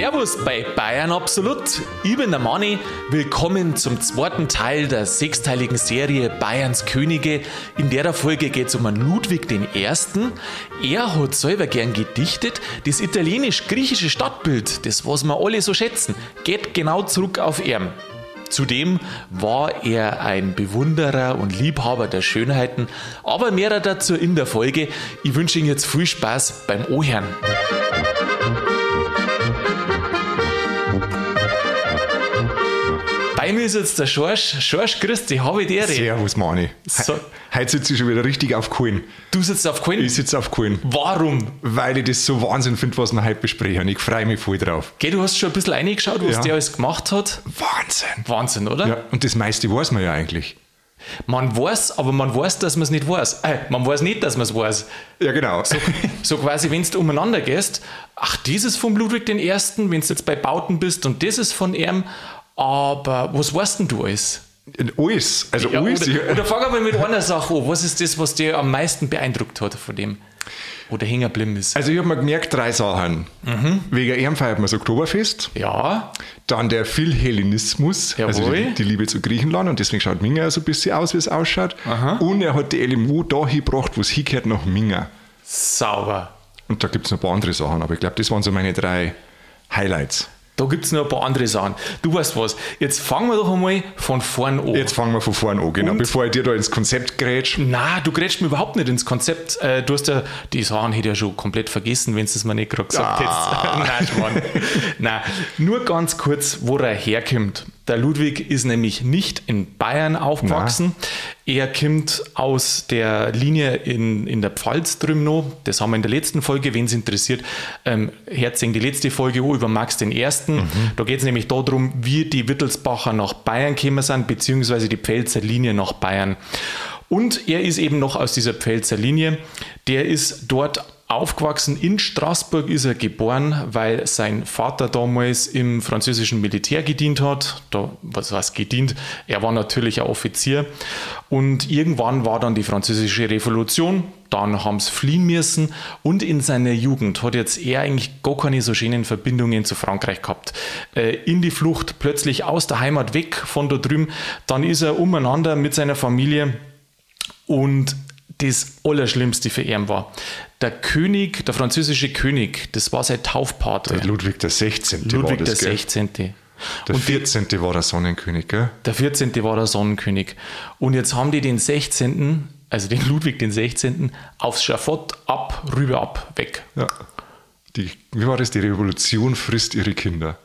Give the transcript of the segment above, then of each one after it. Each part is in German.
Servus bei Bayern Absolut. Ich bin der Manni. Willkommen zum zweiten Teil der sechsteiligen Serie Bayerns Könige. In der Folge geht es um einen Ludwig I. Er hat selber gern gedichtet. Das italienisch-griechische Stadtbild, das was wir alle so schätzen, geht genau zurück auf ihn. Zudem war er ein Bewunderer und Liebhaber der Schönheiten, aber mehr dazu in der Folge. Ich wünsche Ihnen jetzt viel Spaß beim Ohren. Mir ist jetzt der Schorsch. Schorsch, grüß dich, habe ich dir. Servus, Mani. So. Heute sitze ich schon wieder richtig auf Kohlen. Du sitzt auf Kohlen? Ich sitze auf Kohlen. Warum? Weil ich das so Wahnsinn finde, was wir heute besprechen. Ich freue mich voll drauf. Geh, du hast schon ein bisschen reingeschaut, was Ja. der alles gemacht hat. Wahnsinn. Wahnsinn, oder? Ja, und das meiste weiß man ja eigentlich. Man weiß, aber man weiß, dass man es nicht weiß. Äh, man weiß nicht, dass man es weiß. Ja, genau. So quasi, wenn du umeinander gehst, ach, dieses vom Ludwig I., wenn du jetzt bei Bauten bist und das ist von ihm, aber was weißt denn du alles? alles. Also Ja, alles. oder, oder fang mal mit einer Sache an. Was ist das, was dir am meisten beeindruckt hat von dem? Oder hängen geblieben ist? also ich habe mir gemerkt, drei Sachen. Mhm. Wegen ihm feiert man das Oktoberfest. Ja, Dann der Philhellenismus, also Jawohl. die, die Liebe zu Griechenland. Und deswegen schaut Minga so ein bisschen aus, wie es ausschaut. Und er hat die LMU da hingebracht, wo es hingehört, nach Minga. sauber. Und da gibt es noch ein paar andere Sachen, aber ich glaube, das waren so meine drei Highlights. Da gibt es noch ein paar andere Sachen. Du weißt was, jetzt fangen wir doch einmal von vorn an. Jetzt fangen wir von vorne an, genau, Und? bevor ich dir da ins Konzept grätsch. Na, du grätschst mir überhaupt nicht ins Konzept. Äh, Du hast ja die Sachen hätte ich ja schon komplett vergessen, wenn du es mir nicht gerade gesagt Ah. hättest. Nein. Nein, nur ganz kurz, wo er herkommt. Der Ludwig ist nämlich nicht in Bayern aufgewachsen. Er kommt aus der Linie in, in der Pfalz drüben noch. Das haben wir in der letzten Folge, wenn es interessiert, ähm, herzing die letzte Folge über Max I. Da geht es nämlich darum, wie die Wittelsbacher nach Bayern gekommen sind, beziehungsweise die Pfälzer Linie nach Bayern. Und er ist eben noch aus dieser Pfälzer Linie. Der ist dort aufgewachsen. In Straßburg ist er geboren, weil sein Vater damals im französischen Militär gedient hat. Da, was heißt gedient? Er war natürlich ein Offizier. Und irgendwann war dann die französische Revolution. Dann haben sie fliehen müssen. Und in seiner Jugend hat jetzt er eigentlich gar keine so schönen Verbindungen zu Frankreich gehabt. Äh, in die Flucht plötzlich aus der Heimat weg von da drüben. Dann ist er umeinander mit seiner Familie und das Allerschlimmste für ihn war, der König, der französische König, das war sein Taufpate. Der Ludwig der 16. war Ludwig der das, gell? 16. Der Und die, 14. war der Sonnenkönig, gell? der 14. war der Sonnenkönig. Und jetzt haben die den 16., also den Ludwig den 16., aufs Schafott ab, rüber ab, weg. Ja. Die, wie war das? Die Revolution frisst ihre Kinder.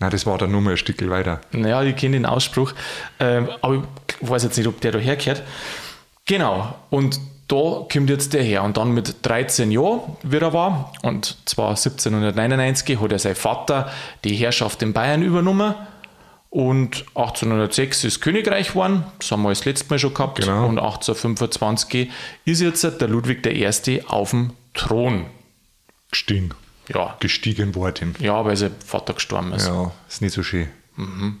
Nein, das war dann nur mal ein Stückel weiter. Naja, ich kenne den Ausspruch, ähm, aber ich weiß jetzt nicht, ob der da herkehrt. Genau, und da kommt jetzt der her. Und dann mit 13 Jahren, wie er war, und zwar 1799, hat er sein Vater die Herrschaft in Bayern übernommen. Und 1806 ist Königreich geworden, das haben wir das letzte Mal schon gehabt. Genau. Und 1825 ist jetzt der Ludwig I. auf dem Thron. Gestiegen. Ja, Gestiegen worden. ja weil sein Vater gestorben ist. Ja, ist nicht so schön. Mhm.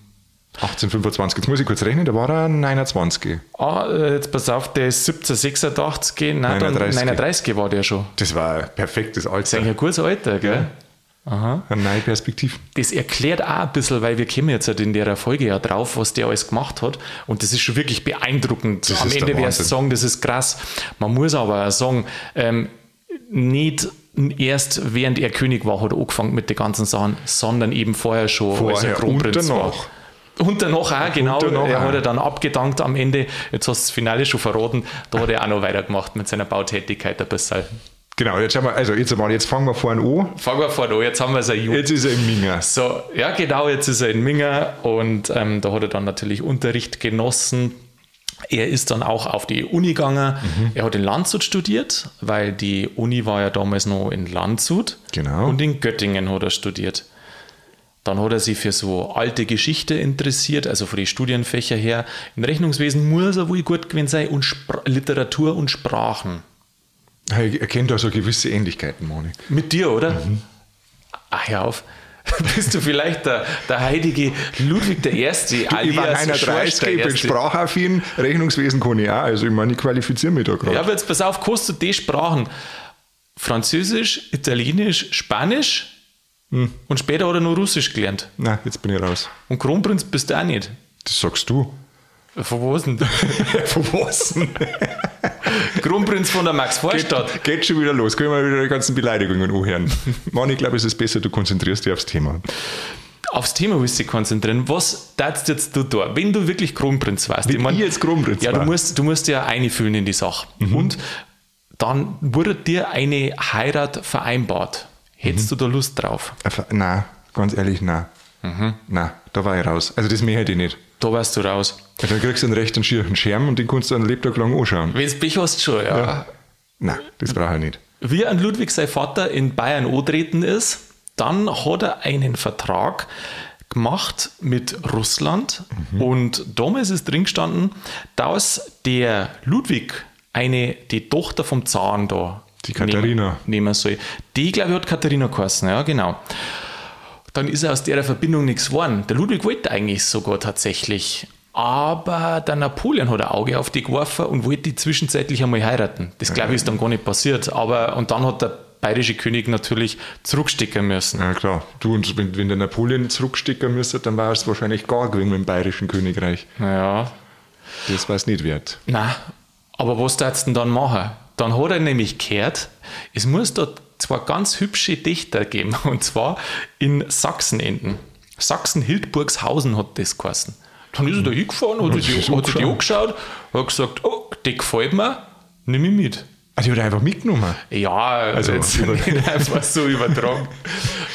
1825, jetzt muss ich kurz rechnen, da war er 29. Ah, jetzt pass auf, der ist 1786, nein, 39. dann 39 war der schon. Das war ein perfektes Das ist eigentlich Alter. ein gutes Alter, gell? Eine neue Perspektive. Das erklärt auch ein bisschen, weil wir kommen jetzt halt in der Folge ja drauf, was der alles gemacht hat. Und das ist schon wirklich beeindruckend. Das Am Ende wär's Wahnsinn. sagen, das ist krass. Man muss aber auch sagen, ähm, nicht erst während er König war, hat er angefangen mit den ganzen Sachen, sondern eben vorher schon Vorher und war. Und danach auch, genau. danach er hat er dann abgedankt am Ende. Jetzt hast du das Finale schon verraten. Da hat er auch noch weitergemacht mit seiner Bautätigkeit ein bisschen. Genau, jetzt, schauen wir, also jetzt, mal, jetzt fangen wir vorne an. Fangen wir vorne an. Jetzt haben wir sein Jugend. Jetzt ist er im Minger. So, ja, genau, jetzt ist er in Minga und ähm, da hat er dann natürlich Unterricht genossen. Er ist dann auch auf die Uni gegangen. Mhm. Er hat in Landshut studiert, weil die Uni war ja damals noch in Landshut. Genau. Und in Göttingen hat er studiert. Dann hat er sich für so alte Geschichte interessiert, also von den Studienfächer her. Im Rechnungswesen muss er wohl gut gewesen sein und Spra Literatur und Sprachen. Ich erkenne da so gewisse Ähnlichkeiten, Moni. Mit dir, oder? Mhm. Ach, hör auf. Bist du vielleicht der, der heilige Ludwig I. alias ich war 39, Schorsch der ich bin Erste? sprachaffin, Rechnungswesen kann ich auch. Also ich meine, ich qualifiziere mich da gerade. Ja, aber jetzt pass auf, du die Sprachen? Französisch, Italienisch, Spanisch? Und später hat er nur Russisch gelernt. Na, jetzt bin ich raus. Und Kronprinz bist du auch nicht. Das sagst du. Von was denn? Von was denn? Kronprinz von der Max-Vorstadt. Geht, geht schon wieder los. Können wir wieder die ganzen Beleidigungen anhören. Mann, ich glaube, es ist besser, du konzentrierst dich aufs Thema. Aufs Thema willst du dich konzentrieren. Was darfst jetzt du da, wenn du wirklich Kronprinz warst? Wenn ich jetzt Kronprinz ja, war. du musst, du musst ja einfühlen in die Sache. Und dann wurde dir eine Heirat vereinbart. Hättest du da Lust drauf? Na, ganz ehrlich, na. Na, da war ich raus. Also das mehr hätte ich nicht. Da warst du raus. Ja, dann kriegst du einen rechten schieren Schirm und den kannst du einen Lebtag lang anschauen. Wenn du Pech hast, schon, ja. Ja. Na, das brauche ich nicht. Wie an Ludwig sein Vater in Bayern antreten ist, dann hat er einen Vertrag gemacht mit Russland und damals ist drin gestanden, dass der Ludwig eine, die Tochter vom Zaren da Die Katharina. nehmen, nehmen soll. Die, glaube ich, hat Katharina geheißen, ja, genau. Dann ist aus der Verbindung nichts geworden. Der Ludwig wollte eigentlich sogar tatsächlich. Aber der Napoleon hat ein Auge auf die geworfen und wollte die zwischenzeitlich einmal heiraten. Das glaube ich ist dann gar nicht passiert. Aber und dann hat der bayerische König natürlich zurückstecken müssen. Ja, klar. Du, und wenn, wenn der Napoleon zurückstecken müsste, dann war es wahrscheinlich gar gewesen mit dem Bayerischen Königreich. Naja, Das war es nicht wert. na, aber was da jetzt denn dann machen? Dann hat er nämlich gehört, es muss dort zwei ganz hübsche Dichter geben, und zwar in Sachsenenden. Sachsen-Hildburgshausen hat das geheißen. Dann ist er da hingefahren, hat sich die, hat sich die angeschaut. hat gesagt, oh, die gefällt mir, nimm ich mit. Ah, die hat er einfach mitgenommen. Ja, also jetzt nicht einfach so übertragen.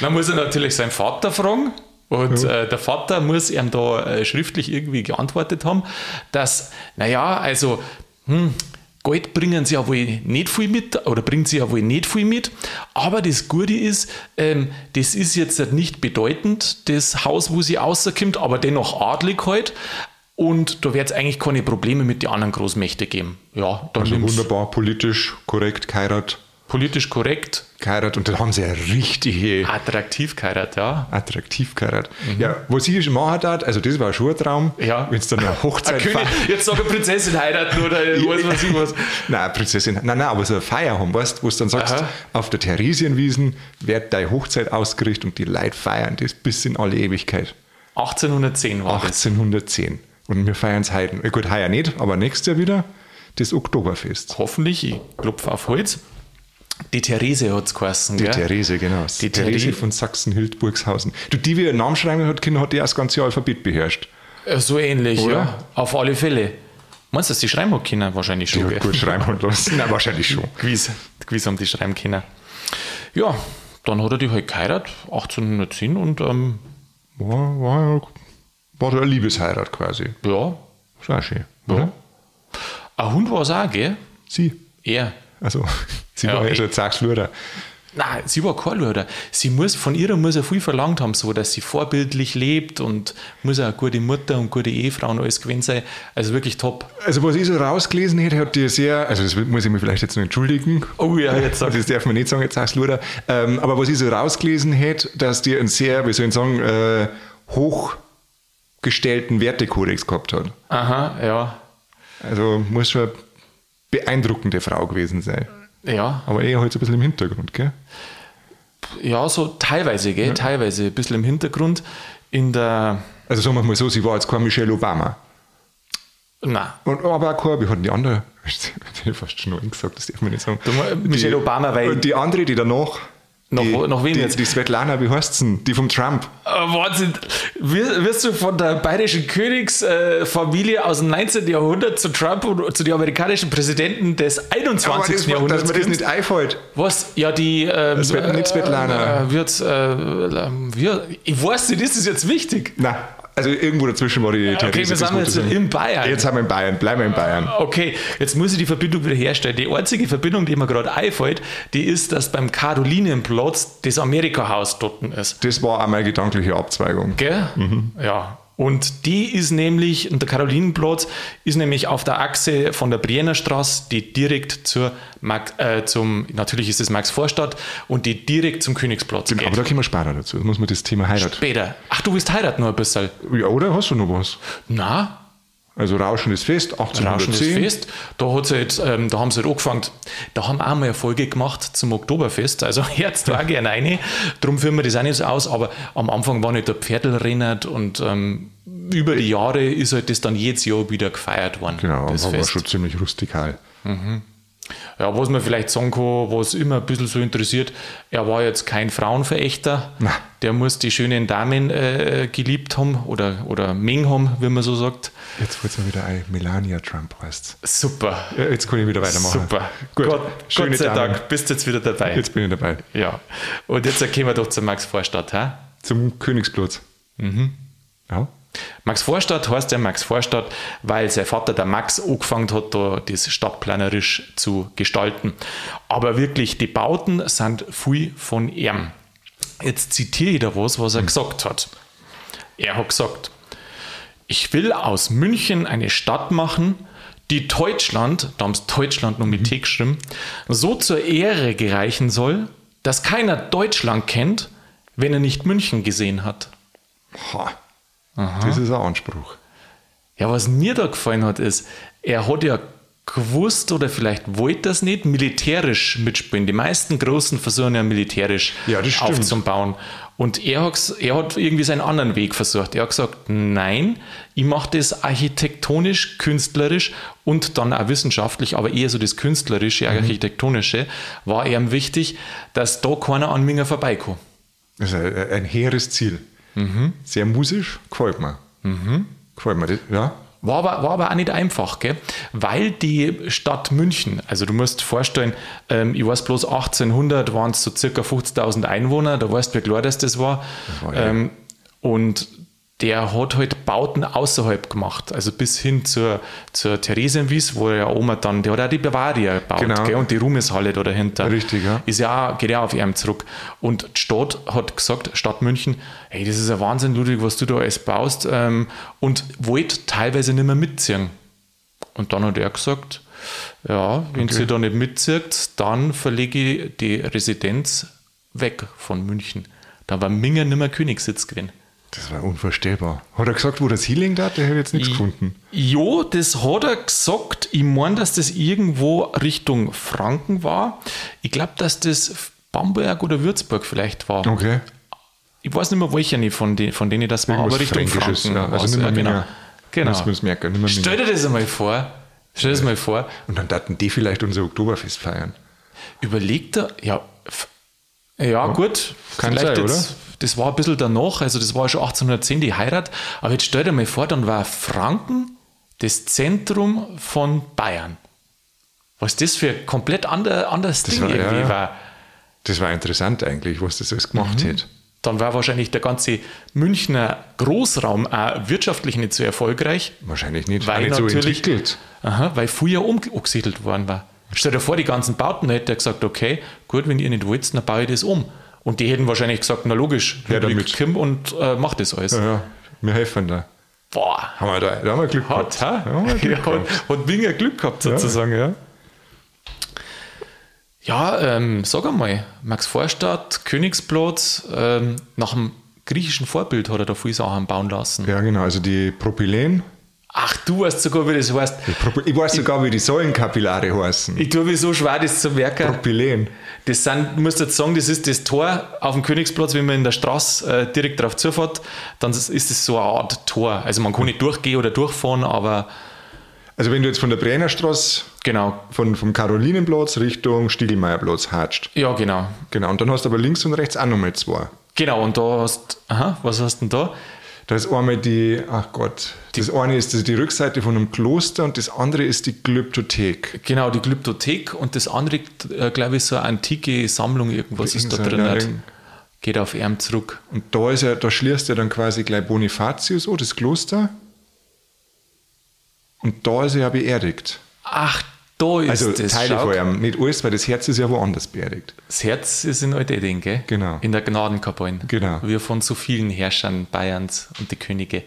Dann muss er natürlich seinen Vater fragen. Und äh, der Vater muss ihm da äh, schriftlich irgendwie geantwortet haben, dass, naja, also, hm, Geld bringen sie ja wohl nicht viel mit, oder bringt sie ja wohl nicht viel mit, aber das Gute ist, ähm, das ist jetzt nicht bedeutend, das Haus, wo sie rauskommt, aber dennoch adlig halt. Und da wird es eigentlich keine Probleme mit den anderen Großmächten geben. Ja, dann Also wunderbar, politisch korrekt geheiratet. Politisch korrekt, Geheiratet und da haben sie eine richtige attraktiv geheiratet, ja. attraktiv geheiratet. Ja, was ich schon machen hat, also das war schon ein Traum. Mhm. Ja. Wenn es dann eine Hochzeit Ein jetzt sag eine Prinzessin heiraten oder was weiß ich was. Nein, Prinzessin, nein, nein, aber so eine Feier haben, weißt du, wo du dann sagst, Aha. auf der Theresienwiesen wird deine Hochzeit ausgerichtet und die Leute feiern das bis in alle Ewigkeit. 1810 war das. 1810. Und wir feiern es heute. Gut, heuer nicht, aber nächstes Jahr wieder das Oktoberfest. Hoffentlich, ich klopfe auf Holz. Die Therese hat es geheißen, Die gell? Therese, genau. Die Therese Therese. von Sachsen-Hildburgshausen. Du, die, wie ihr Namen schreiben hat, können, hat die auch das ganze Alphabet beherrscht. Äh, So ähnlich, Oder? ja. Auf alle Fälle. Meinst du, dass die schreiben hat können? Wahrscheinlich Die schon. hat gell? gut schreiben hat lassen. Nein, wahrscheinlich schon. Gewiss, gewiss haben die schreiben können. Ja, dann hat er die halt geheiratet, 1810 und ähm, War, war, war eine Liebesheirat quasi. ja, Das war schön. ja. Ein Hund war es auch, gell? Sie. Er. Also, sie Ja, war ja schon ein Zagsluder. Nein, sie war kein Luder. Sie muss, von ihr muss er viel verlangt haben, so dass sie vorbildlich lebt und muss auch eine gute Mutter und gute Ehefrau und alles gewesen sein. Also wirklich top. Also, was ich so rausgelesen hätte, hat die sehr, also das muss ich mir vielleicht jetzt noch entschuldigen. Oh ja, jetzt Das darf man nicht sagen, jetzt sagst Luder. Ähm, aber was ich so rausgelesen hätte, dass die einen sehr, wie soll ich sagen, äh, hochgestellten Wertekodex gehabt hat. Aha, ja. Also muss schon beeindruckende Frau gewesen sein. Ja, Aber eher halt so ein bisschen im Hintergrund, gell? ja, so teilweise, gell? Teilweise. Ein bisschen im Hintergrund. In der. Also sagen wir mal so, sie war jetzt kein Michelle Obama. Na, Und, aber auch keine, wie hatten die andere? Ich hätte fast schon noch gesagt, das darf man nicht sagen. Du, Michelle die, Obama, weil- Und die andere, die danach. Noch- die, noch wen die, jetzt? Die Svetlana, wie heißt sie denn? Die vom Trump. Äh, Wahnsinn. Wir- Wirst du von der bayerischen Königsfamilie aus dem 19. Jahrhundert zu Trump und zu den amerikanischen Präsidenten des 21. Aber das, Jahrhunderts dass mir das nicht einfällt. Was? Ja, die. Ähm, Svet- nicht Svetlana. Äh, wird, äh, ähm, wir, ich weiß nicht, ist das jetzt wichtig? Nein, also irgendwo dazwischen war die Okay, wir sind jetzt in Bayern. Jetzt sind wir in Bayern, bleiben wir in Bayern. Okay, jetzt muss ich die Verbindung wieder herstellen. Die einzige Verbindung, die mir gerade einfällt, die ist, dass beim Karolinenplatz das Amerika-Haus dort ist. Das war meine gedankliche Abzweigung. Gell? Mhm. Ja. Und die ist nämlich, und der Karolinenplatz ist nämlich auf der Achse von der Brienner Straße, die direkt zur Max, äh, zum, natürlich ist es Max Vorstadt, und die direkt zum Königsplatz geht. Aber da kommen wir später dazu. Da muss man das Thema Heirat. Später. Ach, du willst heiraten noch ein bisschen? Ja, oder? Hast du noch was? Na, Also Rauschendes Fest, 1810. Rauschendes Fest. Da, hat's halt, ähm, da haben sie halt angefangen, da haben auch mal eine Folge gemacht zum Oktoberfest. Also Herz da gerne rein. Darum führen wir das auch nicht so aus. Aber am Anfang war nicht der Pferdelrennert und ähm, über die Jahre ist halt das dann jedes Jahr wieder gefeiert worden. Genau, das war schon ziemlich rustikal. Ja, was man vielleicht sagen kann, was immer ein bisschen so interessiert, er war jetzt kein Frauenverächter. Na. Der muss die schönen Damen äh, geliebt haben oder, oder Ming haben, wie man so sagt. Jetzt fällt mir wieder ein, Melania Trump heißt Super. ja, Jetzt kann ich wieder weitermachen. Super. Gut. Gott, Schöne Gott sei Damen. Dank, bist du jetzt wieder dabei. Jetzt bin ich dabei. Ja. Und jetzt kommen wir doch zu Max Vorstadt. Ha? Zum Königsplatz. Mhm. Ja. Max Vorstadt heißt ja Max Vorstadt, weil sein Vater, der Max, angefangen hat, da das stadtplanerisch zu gestalten. Aber wirklich, die Bauten sind viel von ihm. Jetzt zitiere ich da was, was er gesagt hat. Er hat gesagt, ich will aus München eine Stadt machen, die Deutschland, da haben sie Deutschland noch mit T geschrieben, so zur Ehre gereichen soll, dass keiner Deutschland kennt, wenn er nicht München gesehen hat. Ha. Das ist ein Anspruch. Ja, was mir da gefallen hat, ist, er hat ja gewusst oder vielleicht wollte das nicht, militärisch mitspielen. Die meisten Großen versuchen ja militärisch Ja, aufzubauen. Und er hat, er hat irgendwie seinen anderen Weg versucht. Er hat gesagt, nein, ich mache das architektonisch, künstlerisch und dann auch wissenschaftlich, aber eher so das künstlerische, Mhm. architektonische, war ihm wichtig, dass da keiner an mir vorbeikommt. Das ist ein, ein hehres Ziel. Sehr musisch, gefällt mir. Gefällt mir. Das, ja. War aber, war aber auch nicht einfach, gell? weil die Stadt München, also du musst vorstellen, ähm, ich weiß bloß 1800 waren es so circa 50.000 Einwohner, da weißt du, wie klar das, das war. war ja- ähm, und der hat halt Bauten außerhalb gemacht, also bis hin zur, zur Theresienwies, wo ja Oma dann, der hat auch die Bavaria gebaut Genau. gell? und die Ruhmeshalle da dahinter. Richtig, ja. Ist ja auch, geht ja auch auf ihm zurück. Und die Stadt hat gesagt, Stadt München, hey, das ist ein Wahnsinn, Ludwig, was du da alles baust ähm, und wollte teilweise nicht mehr mitziehen. Und dann hat er gesagt, ja, wenn Okay. sie da nicht mitzieht, dann verlege ich die Residenz weg von München. Da war Minger nicht mehr Königssitz gewesen. Das war unvorstellbar. Hat er gesagt, wo das Healing da? Der hat jetzt nichts gefunden. Jo, das hat er gesagt. Ich meine, dass das irgendwo Richtung Franken war. Ich glaube, dass das Bamberg oder Würzburg vielleicht war. Okay. Ich weiß nicht mehr, welcher nicht von, den, von denen das war, aber Richtung Franken. ja. Also nicht mehr genau. Minger. genau. Muss man es merken, nicht mehr. Stell dir das einmal vor. Stell dir das mal vor. Und dann daten die vielleicht unser Oktoberfest feiern. Überlegt er, ja, ja, gut, Kann vielleicht sein, jetzt, das war ein bisschen danach, also das war schon 1810 die Heirat, aber jetzt stell dir mal vor, dann war Franken das Zentrum von Bayern. Was das für ein komplett ander, anderes Ding war- irgendwie ja. war. Das war interessant eigentlich, was das alles Mhm. gemacht hätte. Dann war wahrscheinlich der ganze Münchner Großraum auch wirtschaftlich nicht so erfolgreich, Wahrscheinlich nicht, weil nicht so natürlich, entwickelt. Aha, weil früher umgesiedelt worden war. Stell dir vor, die ganzen Bauten hätte er gesagt, okay, gut, wenn ihr nicht wollt, dann baue ich das um. Und die hätten wahrscheinlich gesagt, na logisch, Ja, damit. Kim und äh, mach das alles. Ja, ja, wir helfen da. Boah, Haben wir da, da haben wir Glück hat, gehabt. ha? Da haben wir Glück ja, gehabt. hat, hat Winger Glück gehabt, sozusagen, ja. Ja, ähm, sag einmal, Max Vorstadt, Königsplatz, ähm, nach dem griechischen Vorbild hat er da viele Sachen bauen lassen. Ja, genau. Also die Propylen. Ach, du weißt sogar, wie das heißt. Ich weiß sogar, wie die Säulenkapillare heißen. Ich tue mir so schwer, das zu merken. Propylen. Das sind, du musst jetzt sagen, das ist das Tor auf dem Königsplatz, wenn man in der Straße äh, direkt drauf zufährt, dann ist es so eine Art Tor. Also man kann nicht durchgehen oder durchfahren, aber Also wenn du jetzt von der Brennerstraße, genau. von, vom Karolinenplatz Richtung Stiegelmeierplatz hatscht. Ja, genau. Genau. Und dann hast du aber links und rechts auch nochmal zwei. Genau, und da hast aha, was hast du denn da? Da ist einmal die, ach Gott, das eine ist die Rückseite von einem Kloster und das andere ist die Glyptothek. Genau, die Glyptothek und das andere, äh, glaube ich, so eine antike Sammlung, irgendwas ist da drin. ja, Geht auf Erm zurück. Und da ist ja, da schließt ja dann quasi gleich Bonifatius an, das Kloster. Und da ist er ja beerdigt. Ach, da ist Also das. Teile von ihm, nicht alles, weil das Herz ist ja woanders beerdigt. Das Herz ist in Alteding, gell? Genau. In der Gnadenkapelle. Genau. Wie von so vielen Herrschern Bayerns und die Könige.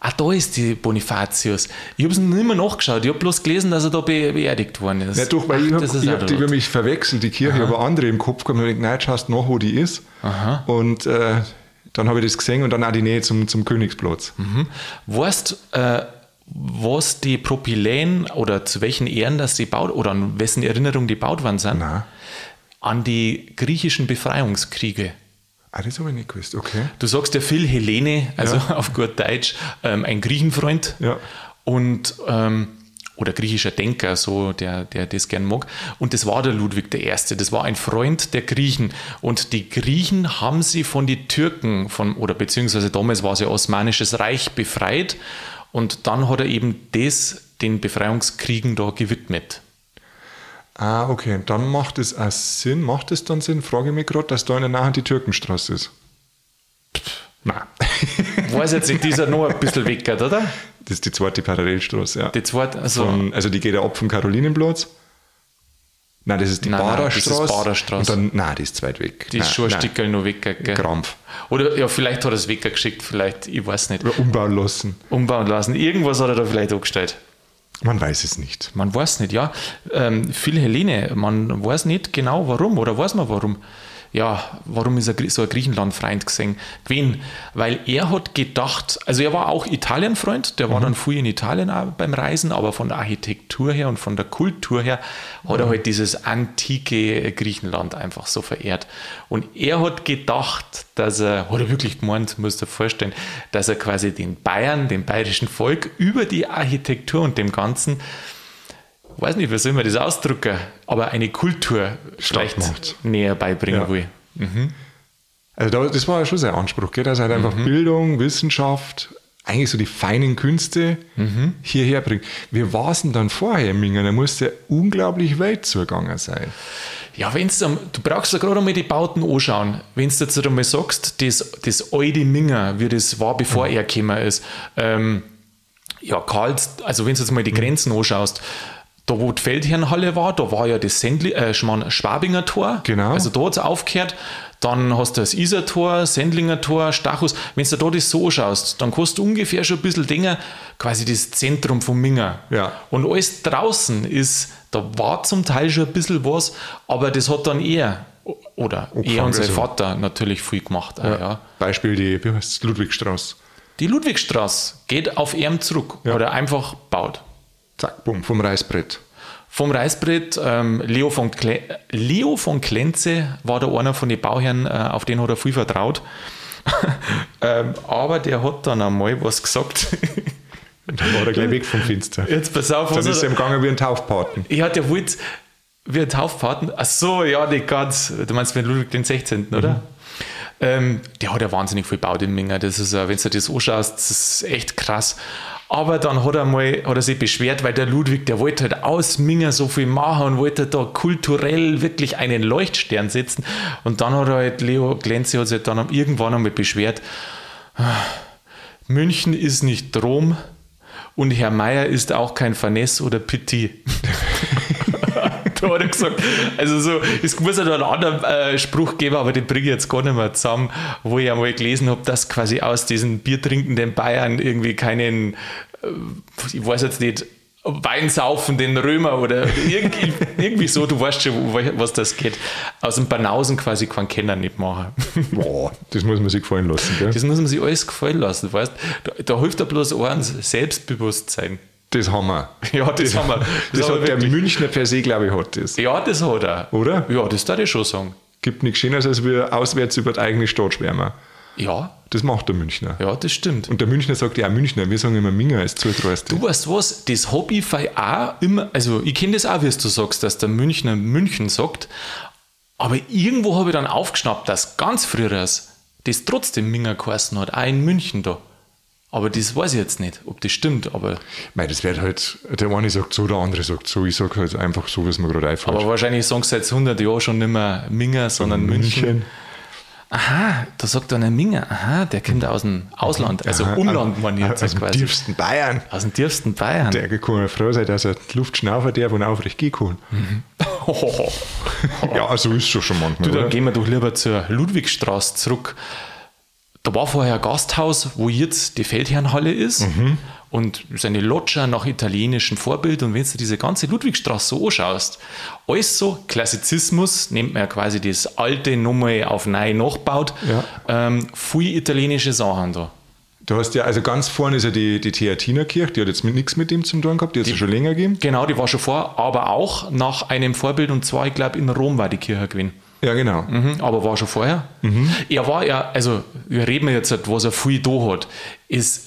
Ah, da ist die Bonifatius. Ich habe es nicht mehr nachgeschaut. Ich habe bloß gelesen, dass er da be beerdigt worden ist. Ja, doch, weil Ach, ich habe hab die über mich verwechselt, die Kirche, aber andere im Kopf gehabt und gedacht, nein, schaust du nach, wo die ist. Und äh, dann habe ich das gesehen und dann auch die Nähe zum, zum Königsplatz. Mhm. Weißt äh, was die Propyläen oder zu welchen Ehren das die baut oder an wessen Erinnerung die baut worden sind? Nein. An die griechischen Befreiungskriege. Ah, das habe ich nicht gewusst, okay. Du sagst ja Phil Helene, also ja. auf gut Deutsch, ähm, ein Griechenfreund. Ja. Und ähm, oder griechischer Denker, so der, der das gern mag. Und das war der Ludwig I. Das war ein Freund der Griechen. Und die Griechen haben sie von den Türken, von, oder beziehungsweise damals war ja Osmanisches Reich, befreit. Und dann hat er eben das den Befreiungskriegen da gewidmet. Ah, okay. Dann macht es auch Sinn. Macht es dann Sinn, frage ich mich gerade, dass da in der Nähe die Türkenstraße ist? Nein. Weiß jetzt nicht, die ist ja noch ein bisschen weg, oder? Das ist die zweite Parallelstraße, ja. Die zweite, also. Von, also die geht ja ab vom Karolinenplatz. Nein, das ist die Baderstraße. Und dann, nein, die ist zu weit weg. Die nein, ist schon ein Stück noch weg. Gell? Krampf. Oder ja, vielleicht hat er es weggeschickt, vielleicht, ich weiß nicht. Oder umbauen lassen. Umbauen lassen. Irgendwas hat er da vielleicht angestellt. Man weiß es nicht. Man weiß nicht, ja. Ähm, viel Helene, man weiß nicht genau warum oder weiß man warum ja, warum ist er so ein Griechenland-Freund gesehen? gewesen? Weil er hat gedacht, also er war auch Italien-Freund, der war mhm. dann früh in Italien auch beim Reisen, aber von der Architektur her und von der Kultur her hat mhm. er halt dieses antike Griechenland einfach so verehrt. Und er hat gedacht, dass er, hat er wirklich gemeint, musst du dir vorstellen, dass er quasi den Bayern, dem bayerischen Volk über die Architektur und dem Ganzen weiß nicht, wie soll man das ausdrücken, aber eine Kultur vielleicht näher beibringen ja. will. Mhm. Also das war ja schon sein Anspruch, gell? dass er halt einfach mhm. Bildung, Wissenschaft, eigentlich so die feinen Künste mhm. hierher bringt. Wie war es denn dann vorher in Mingen? Da musste ja unglaublich weit zugegangen sein. Ja, wenn's, du brauchst ja gerade einmal die Bauten anschauen. Wenn du jetzt einmal sagst, das, das alte Minger, wie das war, bevor mhm. er gekommen ist, ähm, ja, Karls, also wenn du jetzt mal die mhm. Grenzen anschaust, da wo die Feldherrnhalle war, da war ja das Sendli, äh, Schwabinger Tor. Genau. Also da hat es aufgehört. Dann hast du das Isertor, Sendlinger Tor, Stachus. Wenn du da das so schaust, dann kannst du ungefähr schon ein bisschen denken, quasi das Zentrum von Minger. Ja. Und alles draußen ist, da war zum Teil schon ein bisschen was, aber das hat dann eher, oder er und sein. Vater natürlich viel gemacht. Ja. ja. Beispiel die, wie heißt Ludwigstraße. Die Ludwigstraße geht auf ihm zurück ja. oder einfach baut. Zack, bumm, vom Reißbrett. Vom Reißbrett, ähm, Leo, von Leo von Klenze war da einer von den Bauherren, äh, auf den hat er viel vertraut. ähm, aber der hat dann einmal was gesagt. dann war er gleich weg vom Fenster. Jetzt pass auf. Dann ist er im Gange wie ein Taufpaten. Ja, der wollte wie ein Taufpaten. Ach so, ja, nicht ganz. Du meinst mit Ludwig den 16., oder? Mhm. Ähm, der hat ja wahnsinnig viel gebaut in Minga. Das ist, wenn du das anschaust, das ist echt krass. Aber dann hat er, mal, hat er sich beschwert, weil der Ludwig, der wollte halt aus Minger so viel machen und wollte da kulturell wirklich einen Leuchtstern setzen. Und dann hat er halt, Leo Glenzi hat sich dann irgendwann einmal beschwert, München ist nicht Rom und Herr Meier ist auch kein Finesse oder Petit. da hat er gesagt, also so, es muss ja da einen anderen äh, Spruch geben, aber den bringe ich jetzt gar nicht mehr zusammen, wo ich einmal gelesen habe, dass quasi aus diesen biertrinkenden Bayern irgendwie keinen, äh, ich weiß jetzt nicht, Weinsaufenden Römer oder irgendwie, irgendwie, so, du weißt schon, was das geht. Aus dem Banausen quasi keinen Kenner nicht machen. Boah, das muss man sich gefallen lassen, gell? Das muss man sich alles gefallen lassen, weißt da, da hilft ja bloß eins, Selbstbewusstsein. Das haben wir. Ja, das, das haben wir. Das, das hat der Münchner per se, glaube ich, hat das. Ja, das hat er. Oder? Ja, das darf ich schon sagen. Gibt nichts Schöneres, als wir auswärts über die eigene Stadt schwärmen. Ja. Das macht der Münchner. Ja, das stimmt. Und der Münchner sagt ja auch Münchner, wir sagen immer Minger als Zutraust. Du weißt was, das Hobby ich auch immer, also ich kenne das auch, wie du sagst, dass der Münchner München sagt, aber irgendwo habe ich dann aufgeschnappt, dass ganz früher das trotzdem Minger geheißen hat, auch in München da. Aber das weiß ich jetzt nicht, ob das stimmt. Aber Mei, das wird halt, der eine sagt so, der andere sagt so. Ich sage halt einfach so, wie es mir gerade einfällt. Aber wahrscheinlich sagen sie seit 100 Jahren schon nicht mehr Minger, sondern München. München. Aha, da sagt einer Minger. Aha, der kommt aus dem Ausland, also Aha, Umland, man jetzt Aus dem tiefsten Bayern. Aus dem tiefsten Bayern. Der kann froh sein, dass er die Luft schnaufen darf und aufrecht gehen kann. Mhm. ja, so ist es schon manchmal. Du, dann oder? gehen wir doch lieber zur Ludwigstraße zurück. Da war vorher ein Gasthaus, wo jetzt die Feldherrnhalle ist. Mhm. Und seine Loggia nach italienischem Vorbild. Und wenn du diese ganze Ludwigstraße so anschaust, alles so Klassizismus, nimmt man ja quasi das alte nochmal auf neu nachbaut. Ja. Ähm, viel italienische Sachen da. Du hast ja, also ganz vorne ist ja die, die Theatinerkirche, die hat jetzt mit, nichts mit dem zu tun gehabt, die hat es ja schon länger gegeben. Genau, die war schon vor, aber auch nach einem Vorbild und zwar, ich glaube, in Rom war die Kirche gewesen. Ja, genau. Mhm, aber war schon vorher. Er war ja, also wir reden jetzt, was er viel da hat, ist,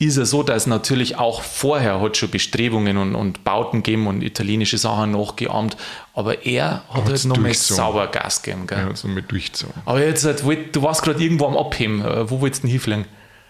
ist er so, dass natürlich auch vorher hat schon Bestrebungen und, und Bauten gegeben und italienische Sachen nachgeahmt, aber er hat Hat's halt nochmal sauber Gas gegeben. Gell? Ja, so mit durchgezogen. Aber jetzt, halt, du warst gerade irgendwo am Abheben. Äh, Wo willst du denn hinfliegen?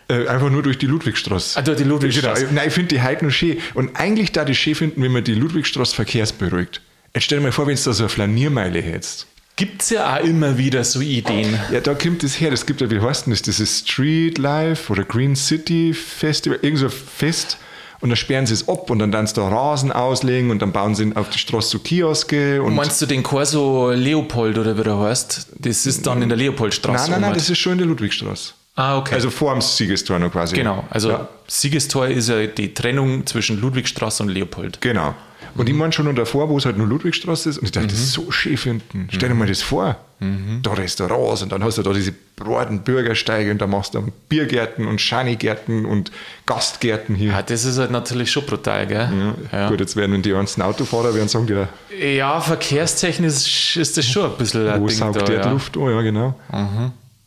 Äh, einfach nur durch die Ludwigstraße. Ah, durch die Ludwigstraße. Nein, ich finde die heute noch schön. Und eigentlich da die schön finden, wenn man die Ludwigstraße verkehrsberuhigt. Jetzt stell dir mal vor, wenn du da so eine Flaniermeile hättest. Gibt es ja auch immer wieder so Ideen. Ja, da kommt es her. Das gibt ja, wie heißt denn das? Das ist Street Life oder Green City Festival, irgend so ein Fest. Und dann sperren sie es ab und dann dann da Rasen auslegen und dann bauen sie auf die Straße so Kioske. Und Meinst du den Corso Leopold oder wie der heißt? Das ist dann in der Leopoldstraße. nein, nein, nein, das ist schon in der Ludwigstraße. Ah, okay. Also vor dem Siegestor noch quasi. genau, also Ja, Siegestor ist ja die Trennung zwischen Ludwigstraße und Leopold. genau. Und ich meine schon noch davor, wo es halt nur Ludwigstraße ist. Und ich dachte, das ist so schön finden. Stell dir mal das vor. Da Restaurants und dann hast du da diese breiten Bürgersteige und da machst du dann Biergärten und Schanigärten und Gastgärten hier. Ja, das ist halt natürlich schon brutal, gell? Ja, Gut, jetzt werden die ganzen Autofahrer werden sagen, ja, ja verkehrstechnisch ist das schon ein bisschen wo saugt da, der ja. die Luft? Oh ja, genau.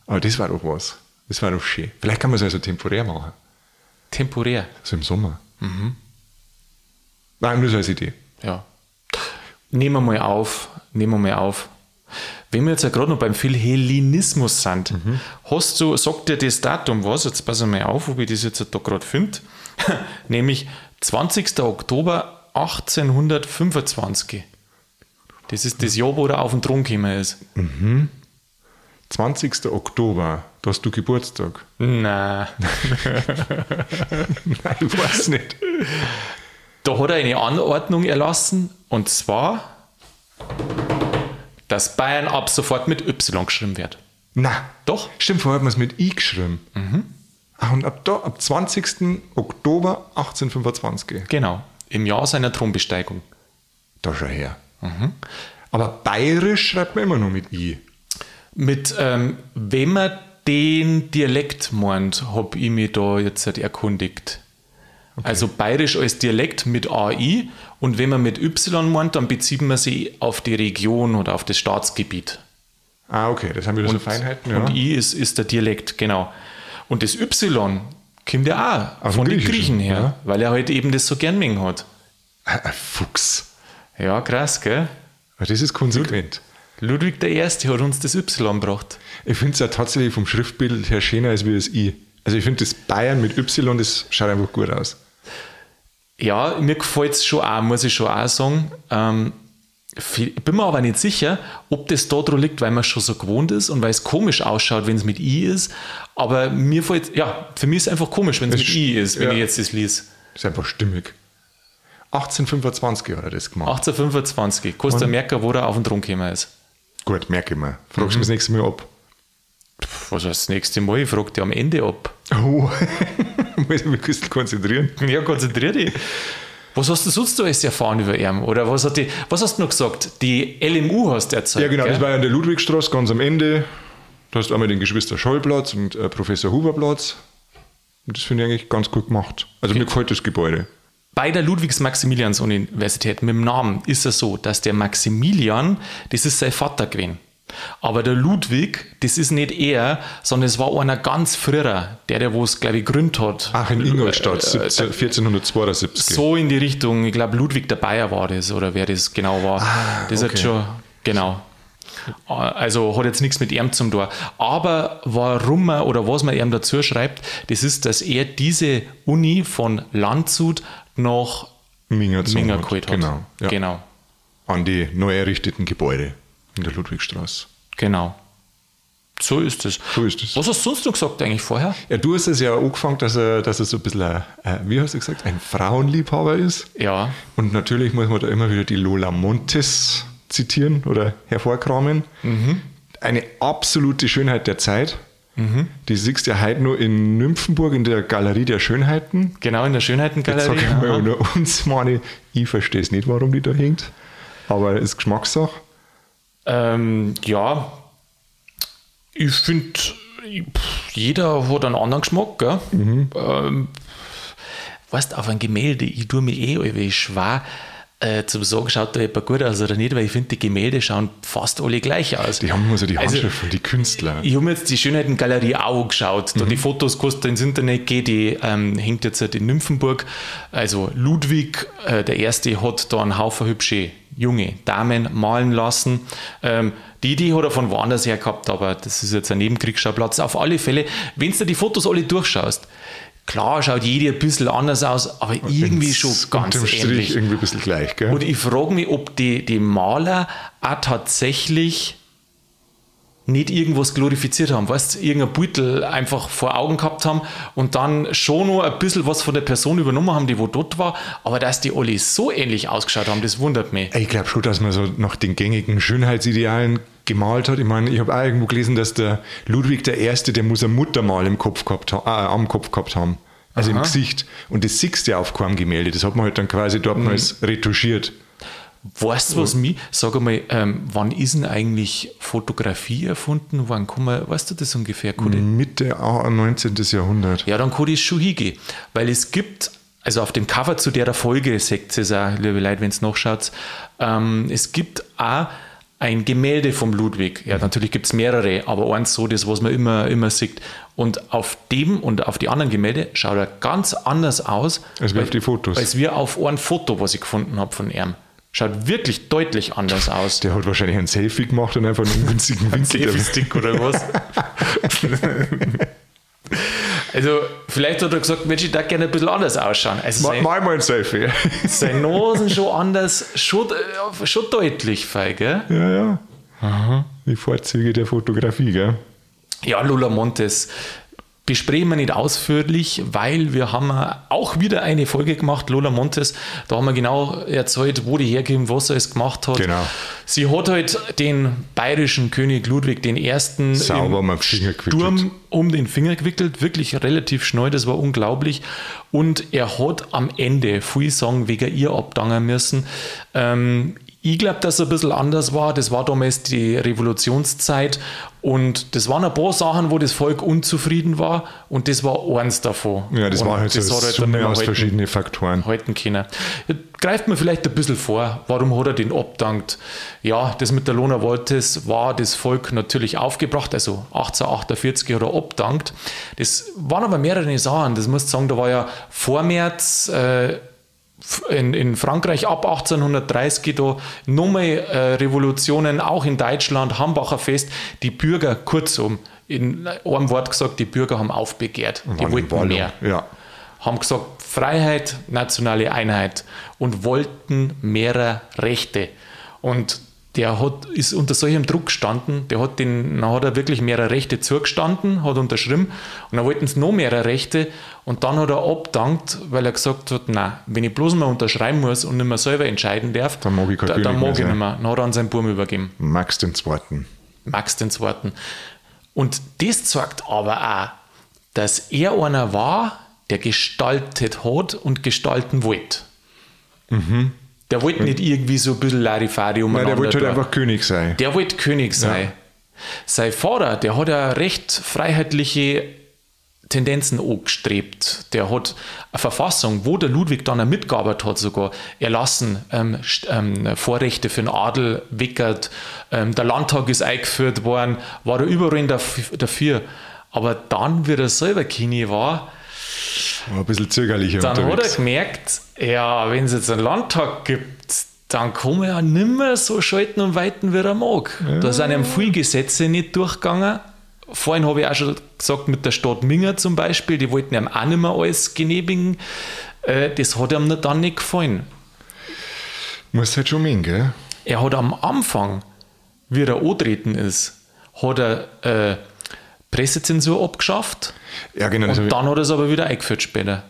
Aber das war doch was. Das war doch schön. Vielleicht kann man es also temporär machen. Temporär, So im Sommer. Nein, nur so als Idee. ja. Nehmen wir mal auf, nehmen wir mal auf. Wenn wir jetzt ja gerade noch beim Philhellenismus sind, Mhm. hast du, sagt dir das Datum was? Jetzt pass mal auf, ob ich das jetzt da gerade finde. Nämlich 20. Oktober 1825. Das ist das Jahr, wo er auf den Thron gekommen ist. 20. Oktober, da hast du Geburtstag. Nein. Nein, ich weiß nicht. Da hat er eine Anordnung erlassen und zwar, dass Bayern ab sofort mit Y geschrieben wird. Na, Doch? Stimmt, vorher hat man es mit I geschrieben. Ah, und ab da, ab 20. Oktober 1825. Genau. Im Jahr seiner Thronbesteigung. Da schon her. Aber bayerisch schreibt man immer nur mit I. Mit, ähm, wenn man den Dialekt meint, habe ich mich da jetzt halt erkundigt. Also bayerisch als Dialekt mit AI und wenn man mit Y meint, dann bezieht man sich auf die Region oder auf das Staatsgebiet. Ah, okay, das haben wir so Feinheiten. Ja. Und I ist, ist der Dialekt, genau. Und das Y kommt ja auch Aus von den Griechen her, ja. weil er halt eben das so gern mengen hat. Ah, Ein Fuchs. Ja, krass, gell? Aber das ist konsequent. Ludwig I. hat uns das Y gebracht. Ich finde es ja tatsächlich vom Schriftbild her schöner als wie das I. Also ich finde das Bayern mit Y, das schaut einfach gut aus. Ja, mir gefällt es schon auch, muss ich schon auch sagen. Ähm, ich bin mir aber nicht sicher, ob das da dran liegt, weil man schon so gewohnt ist und weil es komisch ausschaut, wenn es mit I ist. Aber mir fällt, ja, für mich ist es einfach komisch, wenn es mit I ist, wenn ja. ich jetzt das lese. Das ist einfach stimmig. 1825 hat er das gemacht. 1825, kannst du merken, wo er auf den Thron gekommen ist. Gut, merke ich mir. Fragst du mich das nächste Mal ab. Was heißt das nächste Mal? Ich frage dich am Ende ab. Oh, muss ich mich ein bisschen konzentrieren. Ja, konzentrier dich. Was hast du sonst alles erfahren über ihn? Oder was, hat die, was hast du noch gesagt? Die LMU hast du erzählt. Ja, genau, gell? das war ja in der Ludwigstraße ganz am Ende. Da hast du einmal den Geschwister Schollplatz und äh, Professor Huberplatz. Und das finde ich eigentlich ganz gut gemacht. Also mir gefällt das Gebäude. Bei der Ludwigs-Maximilians-Universität mit dem Namen ist es so, dass der Maximilian, das ist sein Vater gewesen. Aber der Ludwig, das ist nicht er, sondern es war einer ganz früher, der, der wo es, glaube ich, gegründet hat. Ach, in Ingolstadt, Äh, 17, 1472. So in die Richtung, ich glaube, Ludwig der Bayer war das, oder wer das genau war. das hat okay. schon, genau. Also hat jetzt nichts mit ihm zum tun. Aber warum man oder was man ihm dazu schreibt, das ist, dass er diese Uni von Landshut nach Minger, Minger hat. geholt hat. Genau, ja. genau. An die neu errichteten Gebäude in der Ludwigstraße. Genau. So ist es. So ist es. Was hast du sonst noch gesagt eigentlich vorher? Ja, du hast es ja angefangen, dass er, dass er so ein bisschen, ein, wie hast du gesagt, ein Frauenliebhaber ist. Ja, Und natürlich muss man da immer wieder die Lola Montes zitieren oder hervorkramen. Eine absolute Schönheit der Zeit. Die siehst du ja heute nur in Nymphenburg in der Galerie der Schönheiten. genau in der Jetzt Schönheitengalerie. sag ich mal uns, meine, ich verstehe es nicht, warum die da hängt. Aber ist Geschmackssache. Ähm, ja, ich finde, jeder hat einen anderen Geschmack, gell? Mhm. Ähm, weißt auf ein Gemälde, ich tue mir eh irgendwie schwer äh, zum Sagen, schaut da jemand gut aus oder nicht, weil ich finde, die Gemälde schauen fast alle gleich aus. Die haben immer so die also, Handschrift also, von den Künstlern. Ich habe mir jetzt die Schönheitengalerie auch geschaut. Da mhm. die Fotos kannst du ins Internet gehen, die ähm, hängt jetzt in Nymphenburg. Also Ludwig, äh, der Erste, hat da einen Haufen hübsche junge Damen malen lassen. Ähm, die Idee hat er von woanders her gehabt, aber das ist jetzt ein Nebenkriegsschauplatz. Auf alle Fälle, wenn du die Fotos alle durchschaust, Klar schaut jede ein bisschen anders aus, aber und irgendwie schon ganz ähnlich. Strich irgendwie ein bisschen gleich, gell? Und ich frage mich, ob die, die Maler auch tatsächlich nicht irgendwas glorifiziert haben, weißt irgendein Beutel einfach vor Augen gehabt haben und dann schon noch ein bisschen was von der Person übernommen haben, die wo dort war, aber dass die alle so ähnlich ausgeschaut haben, das wundert mich. Ich glaube schon, dass man so nach den gängigen Schönheitsidealen gemalt hat. Ich meine, ich habe auch irgendwo gelesen, dass der Ludwig der Erste, der muss ein Muttermal im Kopf gehabt haben, äh, am Kopf gehabt haben. Also Aha. im Gesicht. Und das siehst du ja auf keinem Gemälde. Das hat man halt dann quasi dort mhm. mal retuschiert. Weißt du, was mich, sag einmal, ähm, wann ist denn eigentlich Fotografie erfunden? Wann kann man, weißt du das ungefähr? Mitte 19. Jahrhundert. Ja, dann kann ich schon hingehen. Weil es gibt, also auf dem Cover zu der Folge, seht ihr es auch, liebe Leute, wenn es nachschaut, ähm, es gibt auch ein Gemälde vom Ludwig. Ja, natürlich gibt es mehrere, aber eins so, das, was man immer, immer sieht. Und auf dem und auf die anderen Gemälde schaut er ganz anders aus. Als wie auf die Fotos. Als wir auf ein Foto, was ich gefunden habe von ihm. Schaut wirklich deutlich anders aus. Der hat wahrscheinlich ein Selfie gemacht und einfach einen ungünstigen Winkel. Selfie-Stick oder was? Also, vielleicht hat er gesagt, Mensch, ich da gerne ein bisschen anders ausschauen. Also mal, mal, mal ein Selfie. Seine Nosen schon anders, schon, äh, schon deutlich feig, gell? Ja, ja. Aha. Die Vorzüge der Fotografie, gell? Ja, Lola Montes besprechen wir nicht ausführlich, weil wir haben auch wieder eine Folge gemacht, Lola Montes, da haben wir genau erzählt, wo die herkommt, was er es gemacht hat. Genau. Sie hat halt den bayerischen König Ludwig den ersten Sauber im Sturm um den Finger gewickelt, wirklich relativ schnell, das war unglaublich. Und er hat am Ende viel sagen wegen ihr abdangen müssen. Ähm, ich glaube, dass es ein bisschen anders war. Das war damals die Revolutionszeit und das waren ein paar Sachen, wo das Volk unzufrieden war und das war eins davon. Ja, das und war halt das so eine Summe aus verschiedenen Faktoren. Halten können. Greift mir vielleicht ein bisschen vor, warum hat er den abdankt? Ja, das mit der Lona Woltes war das Volk natürlich aufgebracht, also 1848 hat er abdankt. Das waren aber mehrere Sachen. Das muss ich sagen, da war ja vor März äh, in, in Frankreich ab 1830 da nochmal äh, Revolutionen, auch in Deutschland, Hambacher Fest, die Bürger, kurzum, in einem Wort gesagt, die Bürger haben aufbegehrt, die wollten mehr. Ja. Haben gesagt, Freiheit, nationale Einheit und wollten mehrere Rechte. Und der hat, ist unter solchem Druck gestanden, der hat den, dann hat er wirklich mehrere Rechte zugestanden, hat unterschrieben und dann wollten sie noch mehrere Rechte und dann hat er abdankt, weil er gesagt hat, nein, wenn ich bloß mal unterschreiben muss und nicht mehr selber entscheiden darf, dann mag ich, da, dann mag ich nicht mehr. Dann hat er an seinen Buben übergeben. Max den Zweiten. Max den Zweiten. Und das zeigt aber auch, dass er einer war, der gestaltet hat und gestalten wollte. Mhm. Der wollte nicht irgendwie so ein bisschen Larifari umeinander. Nein, der wollte halt einfach König sein. Der wollte König sein. Ja. Sein Vater, der hat ja recht freiheitliche Tendenzen angestrebt. Der hat eine Verfassung, wo der Ludwig dann mitgearbeitet hat, sogar erlassen, ähm, ähm, Vorrechte für den Adel weckert, ähm, der Landtag ist eingeführt worden, war er überall dafür. Aber dann, wie er selber Kini war, war ein bisschen zögerlicher Dann unterwegs. hat er gemerkt, ja, wenn es jetzt einen Landtag gibt, dann kann man ja nicht mehr so schalten und weiten, wie er mag. Ja. Da sind ihm viele Gesetze nicht durchgegangen. Vorhin habe ich auch schon gesagt, mit der Stadt Minger zum Beispiel, die wollten ihm auch nicht mehr alles genehmigen. Äh, das hat ihm dann nicht gefallen. Muss halt schon meinen, gell? Er hat am Anfang, wie er antreten ist, hat er äh, Pressezensur abgeschafft. Ja, genau. Und dann hat er es aber wieder eingeführt später.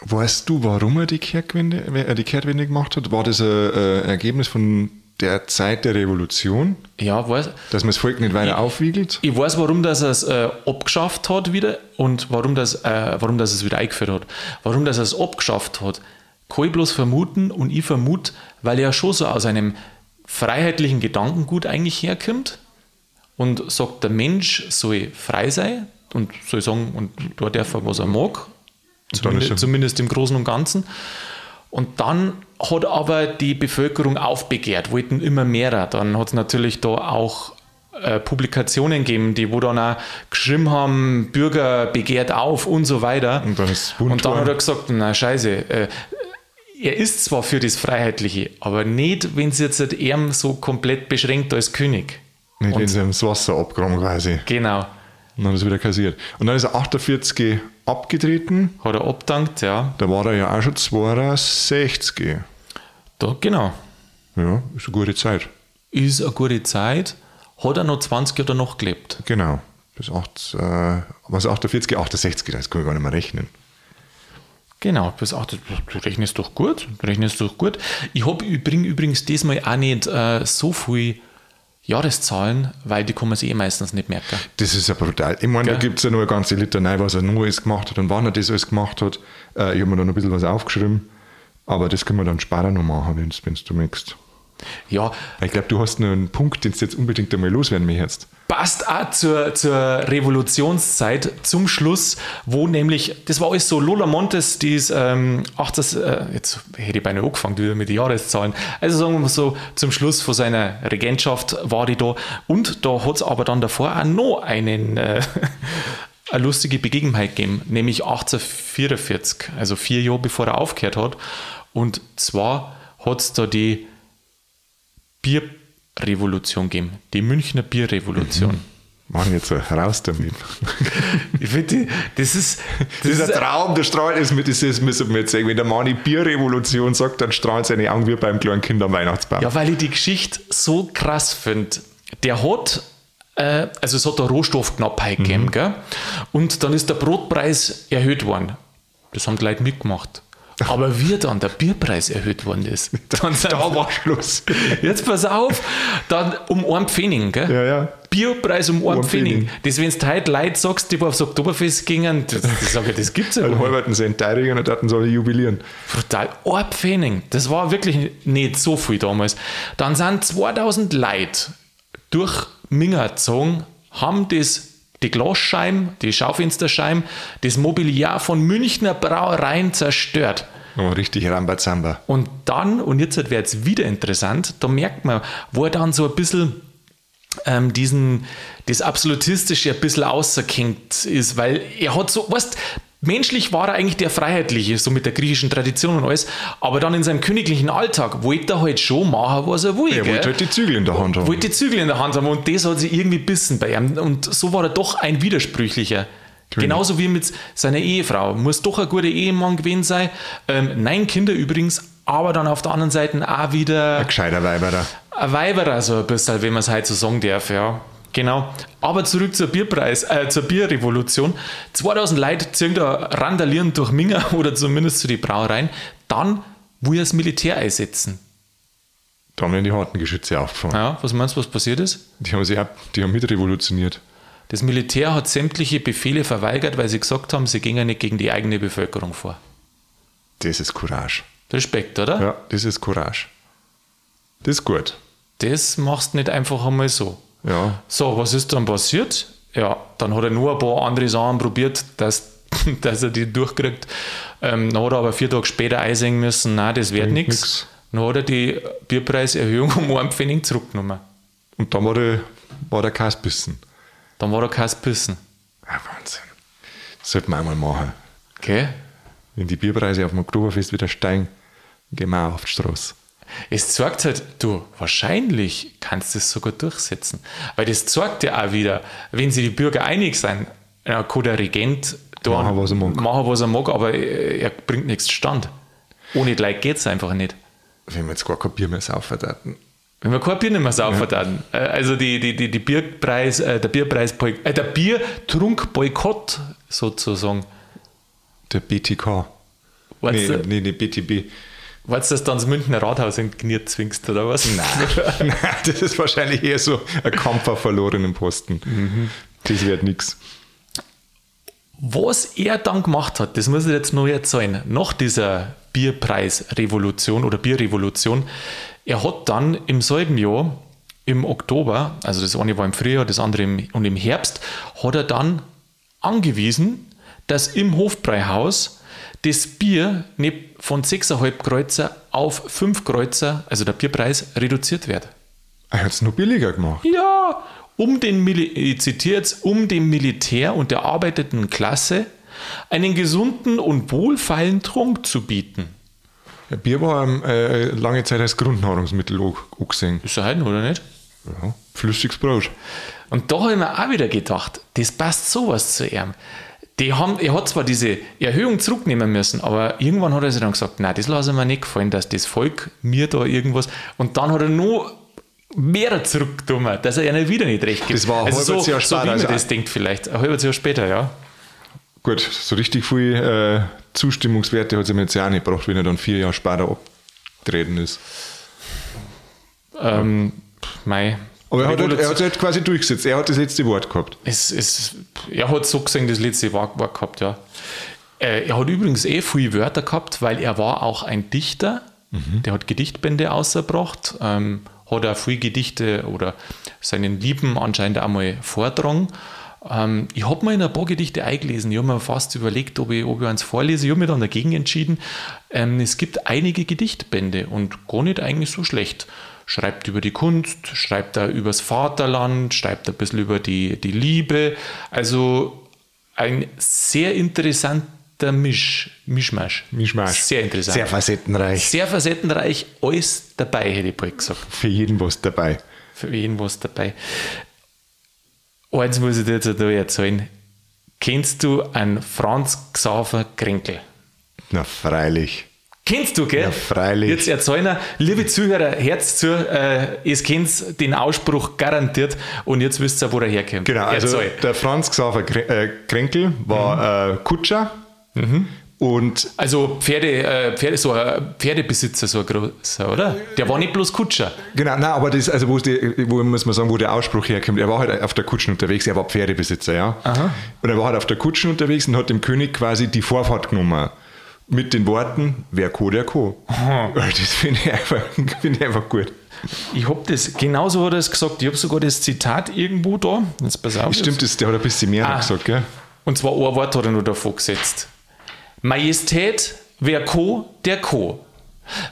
Weißt du, warum er die Kehrtwende, äh, die Kehrtwende gemacht hat? War das ein äh, Ergebnis von der Zeit der Revolution? Ja, weiß. Dass man das Volk nicht weiter ich, aufwiegelt? Ich weiß, warum das er es äh, abgeschafft hat wieder und warum das, äh, warum das es wieder eingeführt hat. Warum das er es abgeschafft hat, kann ich bloß vermuten und ich vermute, weil er schon so aus einem freiheitlichen Gedankengut eigentlich herkommt und sagt, der Mensch soll frei sein und soll sagen, und da darf er, was er mag. Zumindest, er- zumindest im Großen und Ganzen. Und dann hat aber die Bevölkerung aufbegehrt, wollten immer mehr. Dann hat es natürlich da auch äh, Publikationen gegeben, die wo dann auch geschrieben haben, Bürger begehrt auf und so weiter. Und dann ist Und dann hat er gesagt, na scheiße, äh, er ist zwar für das Freiheitliche, aber nicht, wenn es jetzt halt er so komplett beschränkt als König. Nicht, Und- sie ihm das Wasser abgraben quasi. Genau. Und dann ist er wieder kassiert. Und dann ist er 48 abgetreten. Hat er abdankt, ja. Da war er ja auch schon 62. Da, genau. Ja, ist eine gute Zeit. Ist eine gute Zeit. Hat er noch 20 Jahre danach gelebt. Genau. Bis 8, äh, was 48, 68, das kann ich gar nicht mehr rechnen. Genau, bis 8. Du rechnest doch gut. Du rechnest doch gut. Ich habe bringe übrigens diesmal auch nicht äh, so viel Jahreszahlen, weil die kann man sich eh meistens nicht merken. Das ist ja brutal. Ich meine, da gibt es ja nur eine ganze Litanei, was er nur alles gemacht hat und wann er das alles gemacht hat. Äh, ich habe mir da noch ein bisschen was aufgeschrieben. Aber das können wir dann später noch machen, wenn du möchtest. Ja, Ich glaube, du hast einen Punkt, den du jetzt unbedingt einmal loswerden möchtest. passt auch zur, zur Revolutionszeit zum Schluss, wo nämlich, das war alles so, Lola Montes, die ist ähm, 18, äh, jetzt hätte ich beinahe angefangen wieder mit den Jahreszahlen, also sagen wir mal so, zum Schluss von seiner Regentschaft war die da. Und da hat es aber dann davor auch noch einen, äh, eine lustige Begebenheit gegeben, nämlich 1844, also vier Jahre bevor er aufgehört hat. Und zwar hat es da die Bierrevolution gegeben, die Münchner Bierrevolution. Mann, jetzt raus damit. Ich finde, das ist, Das ist ein Traum, der strahlt ist mit, das ist, müssen wir jetzt sagen. Wenn der Mani Bierrevolution sagt, dann strahlen seine Augen wie beim kleinen Kind am Weihnachtsbaum. ja, weil ich die Geschichte so krass finde. Der hat, äh, also es hat eine Rohstoffknappheit gegeben, gell? und dann ist der Brotpreis erhöht worden. Das haben die Leute mitgemacht. Aber wie dann der Bierpreis erhöht worden ist, dann sind da war Schluss. Jetzt pass auf, dann um einen Pfennig, gell? Ja, ja. Bierpreis um einen Pfennig. Das, wenn du heute Leute sagst, die aufs Oktoberfest gingen, das, das, sag ich, das gibt's ja nicht. halberten in Teirigen und hatten soll jubilieren. Brutal. Ein Pfennig. Das war wirklich nicht so viel damals. Dann sind 2000 Leute durch Minger gezogen, haben das, die Glasscheiben, die Schaufensterscheiben, das Mobiliar von Münchner Brauereien zerstört. Oh, richtig Rambazamba. Und dann, und jetzt wird es wieder interessant, da merkt man, wo er dann so ein bisschen ähm, diesen, das Absolutistische ein bisschen auserkennt ist, weil er hat so, weißt menschlich war er eigentlich der Freiheitliche, so mit der griechischen Tradition und alles, aber dann in seinem königlichen Alltag wollte er halt schon machen, was er will. Er wollte halt die Zügel in der Hand haben. wollte die Zügel in der Hand haben und das hat sich irgendwie bissen bei ihm. Und so war er doch ein widersprüchlicher. Genauso wie mit seiner Ehefrau. Muss doch ein guter Ehemann gewesen sein. Ähm, nein, Kinder übrigens, aber dann auf der anderen Seite auch wieder Ein gescheiter Weiberer. ein Weiberer, so ein bisschen, wenn man es halt so sagen darf, ja. Genau. Aber zurück zur Bierpreis, äh, zur Bierrevolution. 2000 Leute ziehen da randalieren durch Minger oder zumindest zu den Brauereien. Dann will er das Militär einsetzen. Da haben wir die harten Geschütze aufgefangen. Ja, was meinst du, was passiert ist? Die haben sich ab, die haben mit revolutioniert. Das Militär hat sämtliche Befehle verweigert, weil sie gesagt haben, sie gingen nicht gegen die eigene Bevölkerung vor. Das ist Courage. Respekt, oder? Ja, das ist Courage. Das ist gut. Das machst du nicht einfach einmal so. Ja. So, was ist dann passiert? Ja, dann hat er nur ein paar andere Sachen probiert, dass, dass er die durchkriegt. Ähm, dann hat er aber vier Tage später einsehen müssen, nein, das wird nichts. Dann hat er die Bierpreiserhöhung um einen Pfennig zurückgenommen. Und dann war der, war der Kasbissen. Dann war er kein Pissen. Ja, Wahnsinn. Das sollte man einmal machen. Okay? Wenn die Bierpreise auf dem Oktoberfest wieder steigen, gehen wir auch auf die Straße. Es zeigt halt, du, wahrscheinlich kannst du es sogar durchsetzen. Weil das zeigt ja auch wieder, wenn sich die Bürger einig sind, ja, kann der Regent da Machen, was er mag. machen, was er mag, aber er bringt nichts zustande. Ohne Leute geht es einfach nicht. Wenn wir jetzt gar kein Bier mehr saufen würden. Wenn wir kein Bier nicht mehr saufen dann. Äh, Also die, die, die, die Bierpreis, äh, der Bierpreis, äh, der Biertrunkboykott sozusagen. Der BTK. Nee, nee, nee, BTB. Weißt du, dass du dann das Münchner Rathaus in Knie zwingst oder was? Nein, das ist wahrscheinlich eher so ein Kampf auf verlorenen Posten. Das wird nichts. Was er dann gemacht hat, das muss ich jetzt noch erzählen, nach dieser Bierpreisrevolution oder Bierrevolution, er hat dann im selben Jahr, im Oktober, also das eine war im Frühjahr, das andere im, und im Herbst, hat er dann angewiesen, dass im Hofbräuhaus das Bier nicht von 6,5 Kreuzer auf 5 Kreuzer, also der Bierpreis, reduziert wird. Er hat es nur billiger gemacht. Ja, um den, Mili ich zitiere jetzt, um dem Militär und der arbeitenden Klasse einen gesunden und wohlfeilen Trunk zu bieten. Ja, Bier war ähm, äh, lange Zeit als Grundnahrungsmittel angesehen. Ist er heute oder nicht? Ja, flüssiges Brot. Und da habe ich mir auch wieder gedacht, das passt sowas zu ihm. Die haben, er hat zwar diese Erhöhung zurücknehmen müssen, aber irgendwann hat er sich dann gesagt, nein, das lasse ich mir nicht gefallen, dass das Volk mir da irgendwas. Und dann hat er nur mehr zurückgenommen, dass er ihnen wieder nicht recht gibt. Das war ein also so, halbes Jahr so später, wie man also das denkt vielleicht. Ein halbes Jahr später, ja. Gut, so richtig viel äh, Zustimmungswerte hat es ihm jetzt ja auch nicht gebracht, wenn er dann vier Jahre später abgetreten ist. Ähm, mei. Aber er hat, halt, er hat halt quasi durchgesetzt. Er hat das letzte Wort gehabt. Es, es, er hat so gesehen das letzte Wort gehabt, ja. Äh, er hat übrigens eh viele Wörter gehabt, weil er war auch ein Dichter. Der hat Gedichtbände ausgebracht, ähm, hat auch viele Gedichte oder seinen Lieben anscheinend einmal vortragen. Ähm, ich habe mir in ein paar Gedichte eingelesen. Ich habe mir fast überlegt, ob ich, ob ich eins vorlese. Ich habe mich dann dagegen entschieden. Ähm, es gibt einige Gedichtbände und gar nicht eigentlich so schlecht. Schreibt über die Kunst, schreibt da übers Vaterland, schreibt ein bisschen über die, die Liebe. Also ein sehr interessanter Misch, Mischmasch. Mischmasch. Sehr interessant. Sehr facettenreich. Sehr facettenreich, alles dabei, hätte ich bald gesagt. Für jeden was dabei. Für jeden was dabei. Eins muss ich dir jetzt erzählen. Kennst du einen Franz Xaver Krenkel? Na, freilich. Kennst du, gell? Ja, freilich. Jetzt erzählen wir, liebe Zuhörer, Herz zu, äh, ihr kennt den Ausspruch garantiert und jetzt wisst ihr, wo er herkommt. Genau, also Erzähl. der Franz Xaver äh, Krenkel war äh, Kutscher und Also Pferde, äh, Pferde, so ein Pferdebesitzer, so ein großer, oder? Der war nicht bloß Kutscher. Genau, nein, aber das, also wo, die, wo muss man sagen, wo der Ausspruch herkommt, er war halt auf der Kutschen unterwegs, er war Pferdebesitzer, ja. Und er war halt auf der Kutschen unterwegs und hat dem König quasi die Vorfahrt genommen. Mit den Worten, wer co, der co. Das finde ich, einfach- finde ich einfach gut. Ich habe das, genauso hat er es gesagt. Ich habe sogar das Zitat irgendwo da. Jetzt pass auf. Stimmt, das, der hat ein bisschen mehr Ah. gesagt, gell? Und zwar ein Wort hat er nur davor gesetzt. Majestät, wer Co, der Co.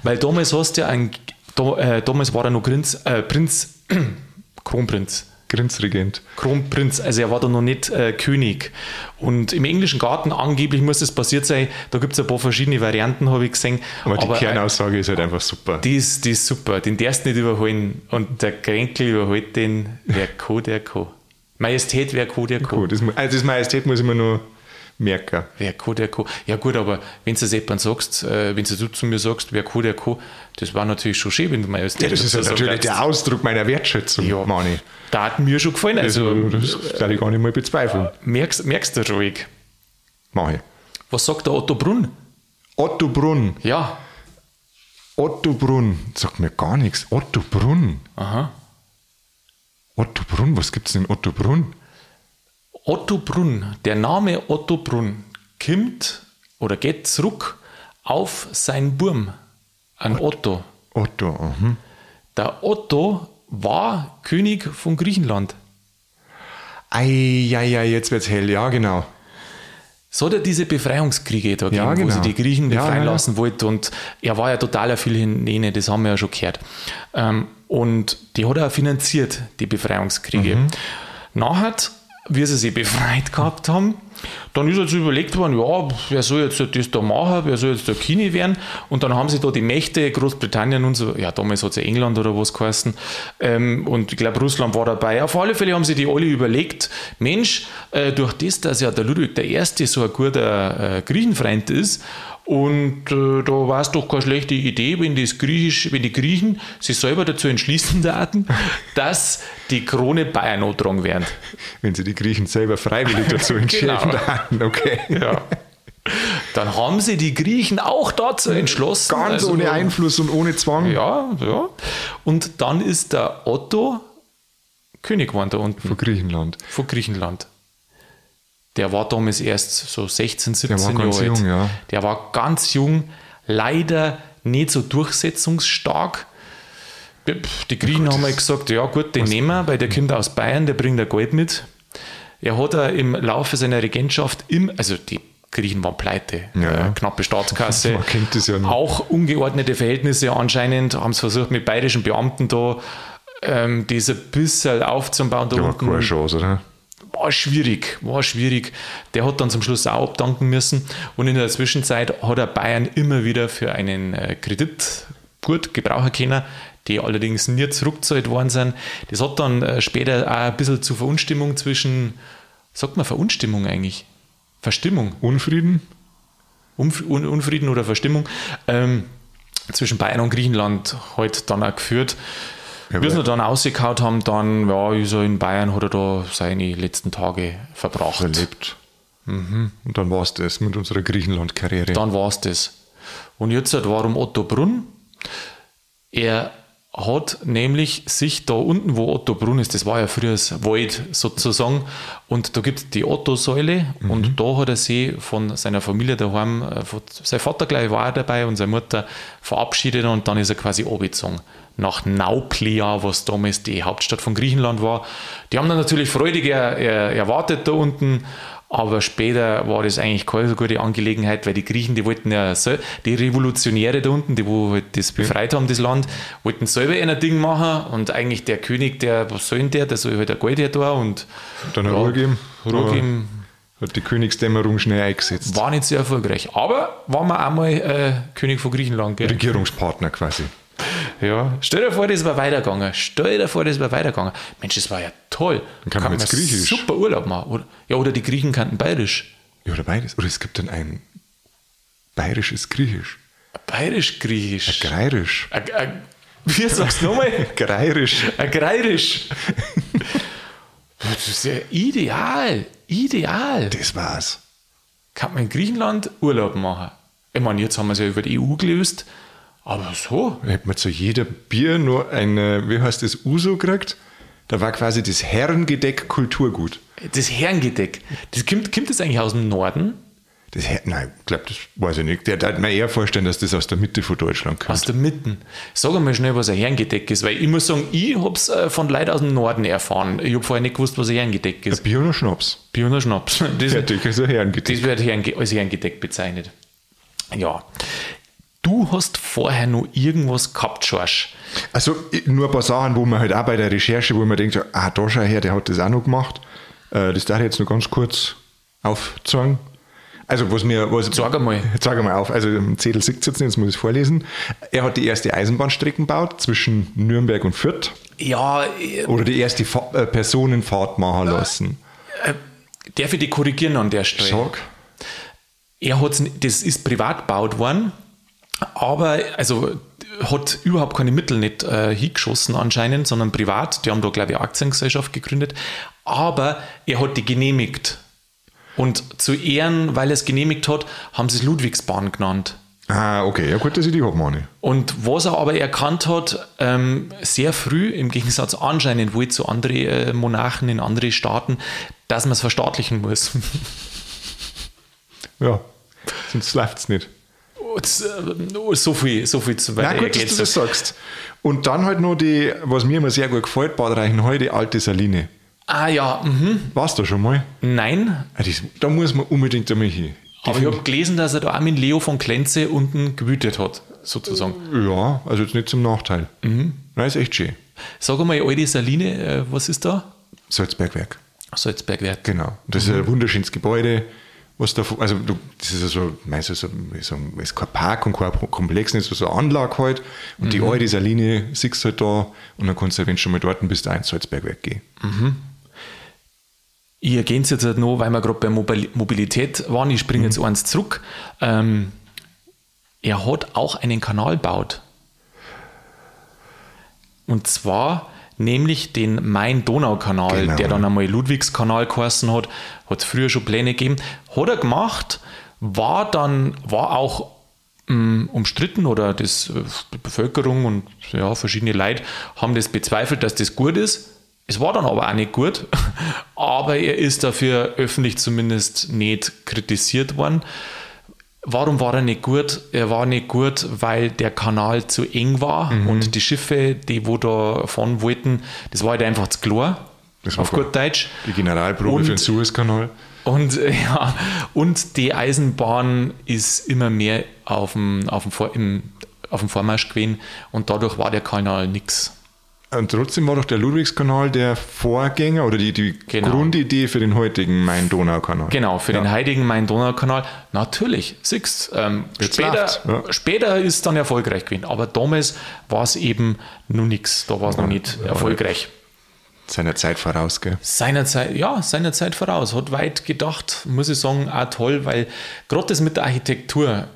Weil damals hast du ja ein, da, äh, damals war er noch Prinz, äh, Prinz, Kronprinz. Grenzregent. Kronprinz, also er war da noch nicht äh, König. Und im englischen Garten angeblich muss das passiert sein. Da gibt es ein paar verschiedene Varianten, habe ich gesehen. Aber die äh, Kernaussage ist halt einfach super. die ist, die ist super. Den darfst du nicht überholen. Und der Kränkel überholt den, wer Co, der Co. Majestät, wer Co, der Co. Gut, das, also das Majestät muss ich mir nur merken. Wer Co, der Co. Ja gut, aber wenn du es jemand sagst, äh, wenn du zu mir sagst, wer Co, der Co, das war natürlich schon schön, wenn du Majestät Ja, das ist dazu halt natürlich sagst. der Ausdruck meiner Wertschätzung, Ja. Mani. Da hat mir schon gefallen. Also Also, das darf ich gar nicht mal bezweifeln. merkst, merkst du ruhig. Mach ich. Was sagt der Otto Brunn? Otto Brunn. Ja. Otto Brunn. Sagt mir gar nichts. Otto Brunn. Aha. Otto Brunn, was gibt's denn Otto Brunn? Otto Brunn, der Name Otto Brunn, kommt oder geht zurück auf sein Burm, an Otto. Otto, mhm. Der Otto war König von Griechenland. Ei, ja, ja, jetzt wird's hell, ja, genau. So hat er diese Befreiungskriege da Ja, gegeben, wo genau. sie die Griechen Ja, befreien ja, ja. lassen wollte. Und er war ja totaler Philhellene, das haben wir ja schon gehört. Ähm, und die hat er auch finanziert, die Befreiungskriege. Mhm. Nachher, wie sie sie befreit gehabt haben, dann ist jetzt überlegt worden, ja, wer soll jetzt das da machen, wer soll jetzt der Kini werden? Und dann haben sie da die Mächte, Großbritannien und so, ja, damals hat es ja England oder was geheißen, ähm, und ich glaube, Russland war dabei. Auf alle Fälle haben sie die alle überlegt, Mensch, äh, durch das, dass ja der Ludwig I. so ein guter äh, Griechenfreund ist, und äh, da war es doch keine schlechte Idee, wenn, das Griechisch, wenn die Griechen sich selber dazu entschließen taten, dass die Krone Bayern angetragen werden. Wenn sie die Griechen selber freiwillig dazu entschieden Genau. okay. Ja. Dann haben sie die Griechen auch dazu entschlossen. Ganz also ohne Einfluss und ohne Zwang. Ja, ja. Und dann ist der Otto König geworden da unten Von Griechenland. von Griechenland. Der war damals erst so 16, 17 war Jahre alt. jung, ja. Der war ganz jung, leider nicht so durchsetzungsstark. Die Griechen haben halt gesagt, ja gut, den nehmen wir, weil der kommt aus Bayern, der bringt ein Geld mit. Er hat er im Laufe seiner Regentschaft im, also die Griechen waren pleite, Ja. äh, knappe Staatskasse, Man kennt das ja auch ungeordnete Verhältnisse anscheinend, haben es versucht mit bayerischen Beamten da ähm, das ein bisschen aufzubauen. Da Ja, unten keine Chance, oder? War schwierig, war schwierig. Der hat dann zum Schluss auch abdanken müssen und in der Zwischenzeit hat er Bayern immer wieder für einen äh, Kredit gut gebrauchen können, die allerdings nie zurückgezahlt worden sind. Das hat dann äh, später auch ein bisschen zu Verunstimmung zwischen, sagt man Verunstimmung eigentlich? Verstimmung, Unfrieden? Umf Un Unfrieden oder Verstimmung ähm, zwischen Bayern und Griechenland halt dann auch geführt. Ja, Bis wir dann ausgekaut haben, dann, ja, er in Bayern hat er da seine letzten Tage verbracht. Verlebt. Und dann war es das mit unserer Griechenland-Karriere. Dann war es das. Und jetzt halt, warum Otto Brunn? Er hat nämlich sich da unten, wo Otto Brunn ist, das war ja früher das Wald sozusagen, und da gibt es die Otto-Säule und da hat er sich von seiner Familie daheim, äh, sein Vater gleich war dabei und seine Mutter verabschiedet und dann ist er quasi abgezogen nach Nauplia, was damals die Hauptstadt von Griechenland war. Die haben dann natürlich freudig er, er, erwartet da unten, aber später war das eigentlich keine so gute Angelegenheit, weil die Griechen, die wollten ja, die Revolutionäre da unten, die wo halt das befreit haben, das Land, wollten selber ein Ding machen und eigentlich der König, der, was soll denn der, der soll halt ein Geld her da und Dann eine Ruhe geben. Ruhe geben, Hat die Königsdämmerung schnell eingesetzt. war nicht sehr erfolgreich. Aber war man einmal äh, König von Griechenland, gell? Regierungspartner quasi. Ja, stell dir vor, das wäre weitergegangen. Stell dir vor, das wäre weitergegangen. Mensch, das war ja toll. Dann kann man jetzt Griechisch. Super Urlaub machen. Oder, ja, oder die Griechen kannten Bayerisch. Ja, oder beides. Oder es gibt dann ein bayerisches Griechisch. Bayerisch-Griechisch. Greirisch. Wie sagst du nochmal? Greirisch. Agrarisch. Das ist ja ideal. Ideal. Das war's. Kann man in Griechenland Urlaub machen. Ich meine, jetzt haben wir es ja über die EU gelöst. Aber so. Da hätte man zu jeder Bier nur ein, äh, wie heißt das, Uso gekriegt. Da war quasi das Herrengedeck Kulturgut. Das Herrengedeck. Das kommt, kommt das eigentlich aus dem Norden? Das Nein, ich glaube, das weiß ich nicht. Der darf mir eher vorstellen, dass das aus der Mitte von Deutschland kommt. Aus der Mitte. Sag einmal schnell, was ein Herrengedeck ist, weil ich muss sagen, ich habe es äh, von Leuten aus dem Norden erfahren. Ich habe vorher nicht gewusst, was ein Herrengedeck ist. Bier oder Schnaps? Bier und Schnaps. Das, Fertig, also Herrengedeck. das wird als Herrengedeck bezeichnet. Ja. Du hast vorher noch irgendwas gehabt, Schorsch. Also nur ein paar Sachen, wo man halt auch bei der Recherche, wo man denkt, ah, da schau her, der hat das auch noch gemacht. Äh, das darf ich jetzt noch ganz kurz aufzeigen. Also was mir... Was, Sag einmal. Sag einmal auf. Also im Zettel es jetzt nicht, jetzt muss ich es vorlesen. Er hat die erste Eisenbahnstrecke gebaut zwischen Nürnberg und Fürth. Ja, äh, Oder die erste Fa äh, Personenfahrt machen lassen. darf ich dich korrigieren an der Stelle? Sag. Er hat's, das ist privat gebaut worden, aber also hat überhaupt keine Mittel nicht äh, hingeschossen anscheinend, sondern privat. Die haben da, glaube ich, eine Aktiengesellschaft gegründet. Aber er hat die genehmigt. Und zu Ehren, weil er es genehmigt hat, haben sie es Ludwigsbahn genannt. Ah, okay. Ja gut, dass ich die habe, Mani. Und was er aber erkannt hat, ähm, sehr früh, im Gegensatz anscheinend wohl zu anderen äh, Monarchen in andere Staaten, dass man es verstaatlichen muss. Ja. Sonst läuft es nicht. Äh, so viel, so viel zu Na weit. gut, dass du das sagst. Und dann halt noch die, was mir immer sehr gut gefällt, Bad Reichenhall, die alte Saline. Ah ja, mhm. Warst du schon mal? nein. Ah, das, da muss man unbedingt einmal hin. Die Aber ich habe gelesen, dass er da auch mit Leo von Klenze unten gewütet hat, sozusagen. Ja, also jetzt nicht zum Nachteil. Mhm. Nein, ist echt schön. Sag einmal, alte Saline, äh, was ist da? Salzbergwerk. Salzbergwerk. Genau. Das ist ein wunderschönes Gebäude. Was da, also du, das ist ja so, meinst du, so, so, ist kein Park und kein Komplex, nicht so, so eine Anlage halt. Und die alte Saline siehst du halt da und dann kannst du, wenn du schon mal dort bist, auch ins Salzbergwerk gehen. Ich ergänze es jetzt halt noch, weil wir gerade bei Mobil Mobilität waren. Ich springe jetzt eins zurück. Ähm, er hat auch einen Kanal gebaut. Und zwar nämlich den Main-Donau-Kanal, Genau. der dann einmal Ludwigskanal geheißen hat. Hat es früher schon Pläne gegeben. Hat er gemacht, war dann, war auch mh, umstritten oder das, äh, die Bevölkerung und ja, verschiedene Leute haben das bezweifelt, dass das gut ist. Es war dann aber auch nicht gut, aber er ist dafür öffentlich zumindest nicht kritisiert worden. Warum war er nicht gut? Er war nicht gut, weil der Kanal zu eng war und die Schiffe, die wo da fahren wollten, das war halt einfach zu klar. Das auf gut Deutsch. Die Generalprobe Und- für den Suezkanal. Und ja, und die Eisenbahn ist immer mehr auf dem, auf dem, Vor, im, auf dem Vormarsch gewesen und dadurch war der Kanal nix. Und trotzdem war doch der Ludwigskanal der Vorgänger oder die, die Genau. Grundidee für den heutigen Main-Donau-Kanal. Genau, für den heutigen Main-Donau-Kanal. Natürlich, siehst ähm, später, ja. später ist es dann erfolgreich gewesen, aber damals war es eben noch nichts, da war es noch nicht erfolgreich. Seiner Zeit voraus, gell? Seinerzeit, ja, seinerzeit voraus, hat weit gedacht, muss ich sagen, auch toll, weil gerade das mit der Architektur,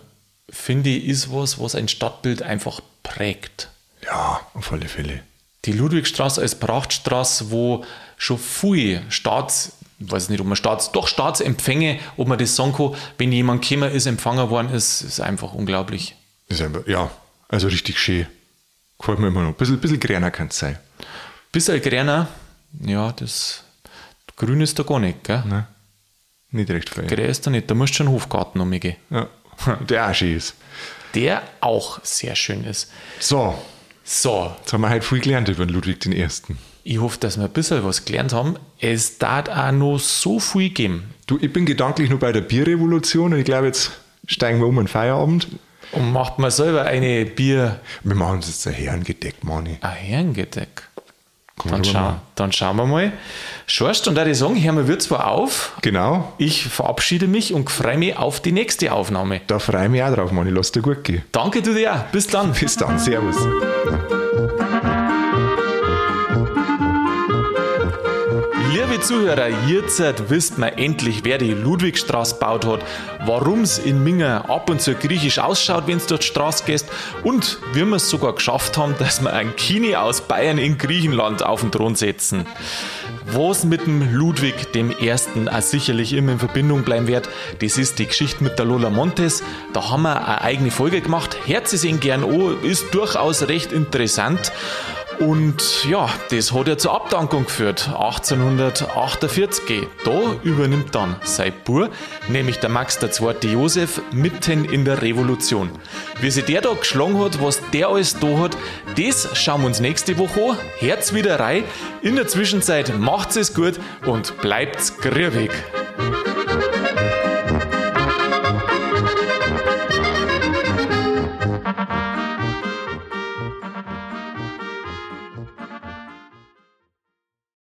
finde ich, ist was, was ein Stadtbild einfach prägt. Ja, auf alle Fälle. Die Ludwigstraße als Prachtstraße, wo schon viel Staats, ich weiß nicht, ob man Staats, doch Staatsempfänge, ob man das sagen kann, wenn jemand gekommen ist, empfangen worden ist, ist einfach unglaublich. Ist einfach, ja, also richtig schön. Gefällt mir immer noch. Ein bisschen, bisschen grüner kann es sein. Bisschen grüner, ja, das Grün ist da gar nicht, gell? Ne? Nicht recht viel. Grün ist da nicht, da musst du schon einen Hofgarten umgehen. Ja. Der auch schön ist. Der auch sehr schön ist. So, So, jetzt haben wir heute viel gelernt über den Ludwig I. ich hoffe, dass wir ein bisschen was gelernt haben. Es darf auch noch so viel geben. Du, ich bin gedanklich nur bei der Bierrevolution und ich glaube, jetzt steigen wir um in Feierabend. Und macht man selber eine Bier, Wir machen uns jetzt ein Herrengedeck, Mani. ein Herrengedeck. Dann, mal. dann schauen wir mal. Schorst, und da ich sagen, hören wir zwar auf. Genau, Ich verabschiede mich und freue mich auf die nächste Aufnahme. da freue ich mich auch drauf, Mani. Lass dir gut gehen. Danke du dir. auch. Bis dann. Bis dann, Servus. Liebe Zuhörer, jetzt wisst man endlich, wer die Ludwigstraße gebaut hat, warum es in Minger ab und zu griechisch ausschaut, wenn du durch die Straße gehst und wie wir es sogar geschafft haben, dass wir einen Kini aus Bayern in Griechenland auf den Thron setzen. Was mit dem Ludwig dem Ersten auch sicherlich immer in Verbindung bleiben wird, das ist die Geschichte mit der Lola Montes. Da haben wir eine eigene Folge gemacht. Herz es ihn gern an, ist durchaus recht interessant. Und ja, das hat ja zur Abdankung geführt, 1848. Da übernimmt dann sein Bur, nämlich der Max II. Josef, mitten in der Revolution. Wie sich der da geschlagen hat, was der alles da hat, das schauen wir uns nächste Woche an. Herz wieder rein. In der Zwischenzeit macht's es gut und bleibt's grübig.